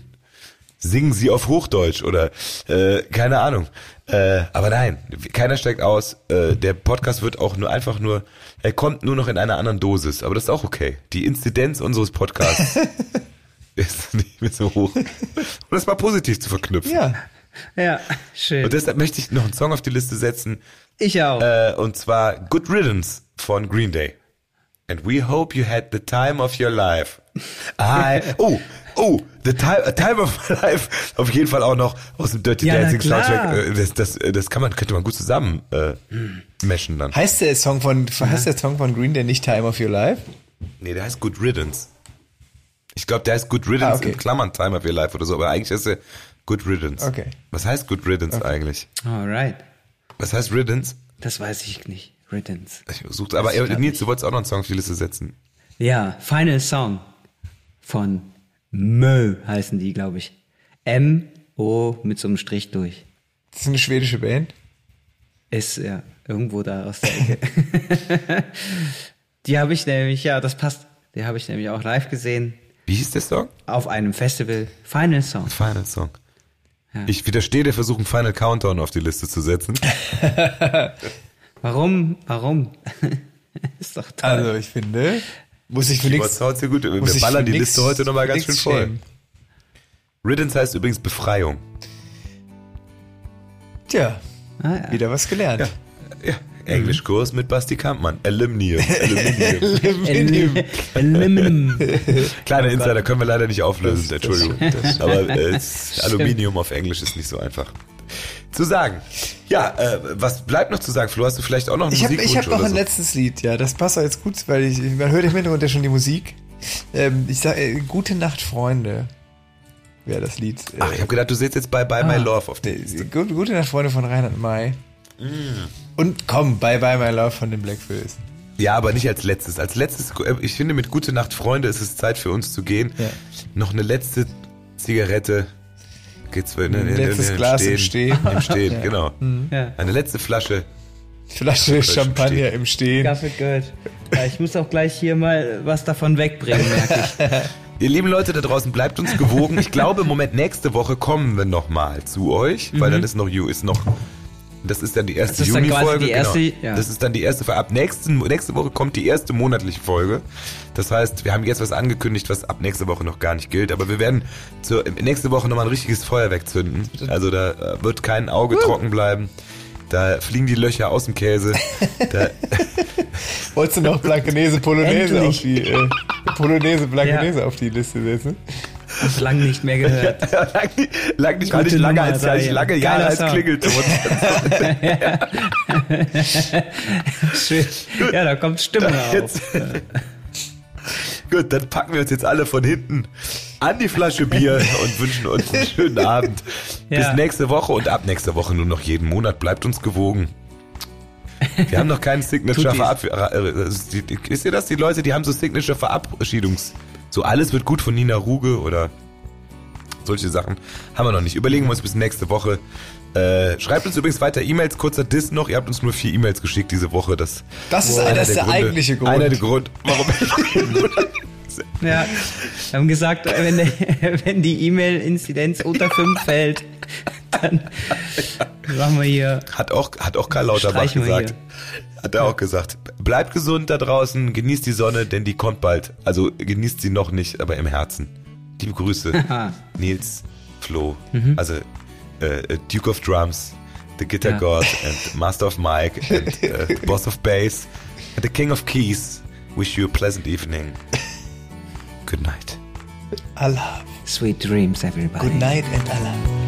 Singen sie auf Hochdeutsch oder äh, keine Ahnung. Äh, aber nein, keiner steigt aus. Äh, der Podcast wird auch nur einfach nur, er kommt nur noch in einer anderen Dosis, aber das ist auch okay. Die Inzidenz unseres Podcasts ist nicht mehr so hoch. Um das mal positiv zu verknüpfen. Ja. Ja, schön. Und deshalb möchte ich noch einen Song auf die Liste setzen. ich auch. Äh, und zwar Good Riddance von Green Day. And we hope you had the time of your life. I, oh, oh, the time, time of my life. Auf jeden Fall auch noch aus dem Dirty Ja, Dancing. Soundtrack. Äh, Das, das, äh, das kann man, könnte man gut zusammen äh, meshen dann. Heißt der Song von, heißt der Song von Green Day nicht Time of Your Life? Nee, der heißt Good Riddance. Ich glaube, der heißt Good Riddance Ah, okay. in Klammern Time of Your Life oder so, aber eigentlich ist er Good Riddance. Okay. Was heißt Good Riddance eigentlich? Alright. Was heißt Riddance? Das weiß ich nicht. Riddance. Ich suchte, aber glaub Nils, du wolltest auch noch einen Song auf die Liste setzen. Ja, Final Song von Mö heißen die, glaube ich. M-O mit so einem Strich durch. Das ist eine schwedische Band. Ist ja irgendwo da aus der Ecke. die habe ich nämlich, ja, das passt. Die habe ich nämlich auch live gesehen Wie hieß der Song? auf einem Festival. Final Song. Final Song. Ja. Ich widerstehe der Versuch, einen Final Countdown auf die Liste zu setzen. Warum? Warum? ist doch toll. Also ich finde, Muss ich für nichts. Sounds ja gut. Wir muss ich ballern für die nix- Liste heute nochmal ganz schön voll. schämen. Riddance heißt übrigens Befreiung. Tja, Ah, ja. wieder was gelernt. Ja. Englischkurs mit Basti Kampmann. Aluminium. Aluminium. Aluminum. Kleiner Insider können wir leider nicht auflösen, Das- das Entschuldigung. stimmt, das Aber äh, Aluminium auf Englisch ist nicht so einfach. Zu sagen. Ja, äh, was bleibt noch zu sagen? Flo, hast du vielleicht auch noch einen Ich habe hab noch ein so? letztes Lied, ja, das passt auch jetzt gut, weil ich, man hört im Hintergrund ja schon die Musik. Ähm, ich sage, äh, Gute Nacht, Freunde, wäre das Lied. Äh, Ach, ich habe gedacht, du sitzt jetzt bei Bye My Ah. Love auf der Nee, Liste. Gute, Gute Nacht, Freunde von Reinhard May. Und komm, Bye Bye My Love von den Blackfills. Ja, aber nicht als letztes. Als letztes, äh, ich finde, mit Gute Nacht, Freunde, ist es Zeit für uns zu gehen. Ja. Noch eine letzte Zigarette. Geht's für, ne, Ein letztes Glas im Stehen. Im Stehen, Ja. genau. Ja. Eine letzte Flasche. Flasche Champagner im Stehen. Kaffee gehört. Ja, ich muss auch gleich hier mal was davon wegbringen, merke ich. Ihr lieben Leute da draußen, bleibt uns gewogen. Ich glaube, im Moment, nächste Woche kommen wir nochmal zu euch, weil dann ist noch, ist noch, das ist dann die erste. Das ist dann quasi Juni-Folge. die erste- genau. ja. Das ist dann die erste Folge. Ab nächsten, nächste Woche kommt die erste monatliche Folge. Das heißt, wir haben jetzt was angekündigt, was ab nächste Woche noch gar nicht gilt. Aber wir werden zur, nächste Woche nochmal ein richtiges Feuerwerk zünden. Also da äh, wird kein Auge trocken bleiben. Da fliegen die Löcher aus dem Käse. Da, Wolltest du noch Blankenese Polonaise auf die äh, Polonaise Blankenese auf die Liste setzen? Hab lange nicht mehr gehört. lang nicht, lang nicht, Gute nicht lange als, als ich. lange Jahre als. Klingelton. Schön. Ja, da kommt Stimme auf. Jetzt. Gut, dann packen wir uns jetzt alle von hinten an die Flasche Bier und wünschen uns einen schönen Abend. Bis Ja. nächste Woche und ab nächster Woche nur noch jeden Monat. Bleibt uns gewogen. Wir haben noch keinen Signature Tut dies. Verabschiedungs... Ist ihr das? Die Leute, die haben so Signature Verabschiedungs... So alles wird gut von Nina Ruge oder solche Sachen. Haben wir noch nicht. Überlegen wir uns bis nächste Woche. Äh, schreibt uns übrigens weiter E-Mails. Kurzer Diss noch. Ihr habt uns nur vier E-Mails geschickt diese Woche. Das, Das ist, einer das ist der Gründe- eigentliche Grund. Einer der Grund, warum Ja, wir haben gesagt, wenn, wenn die E-Mail-Inzidenz unter 5 fällt, dann machen wir hier. Hat auch, hat auch Karl Lauterbach gesagt. Hat er auch gesagt. Bleibt gesund da draußen, genießt die Sonne, denn die kommt bald. Also genießt sie noch nicht, aber im Herzen. Liebe Grüße. Nils, Flo, also äh, Duke of Drums, the Guitar Ja. God and Master of Mike and äh, Boss of Bass and the King of Keys. Wish you a pleasant evening. Good night. Allah. sweet dreams, everybody. Good night and Allah.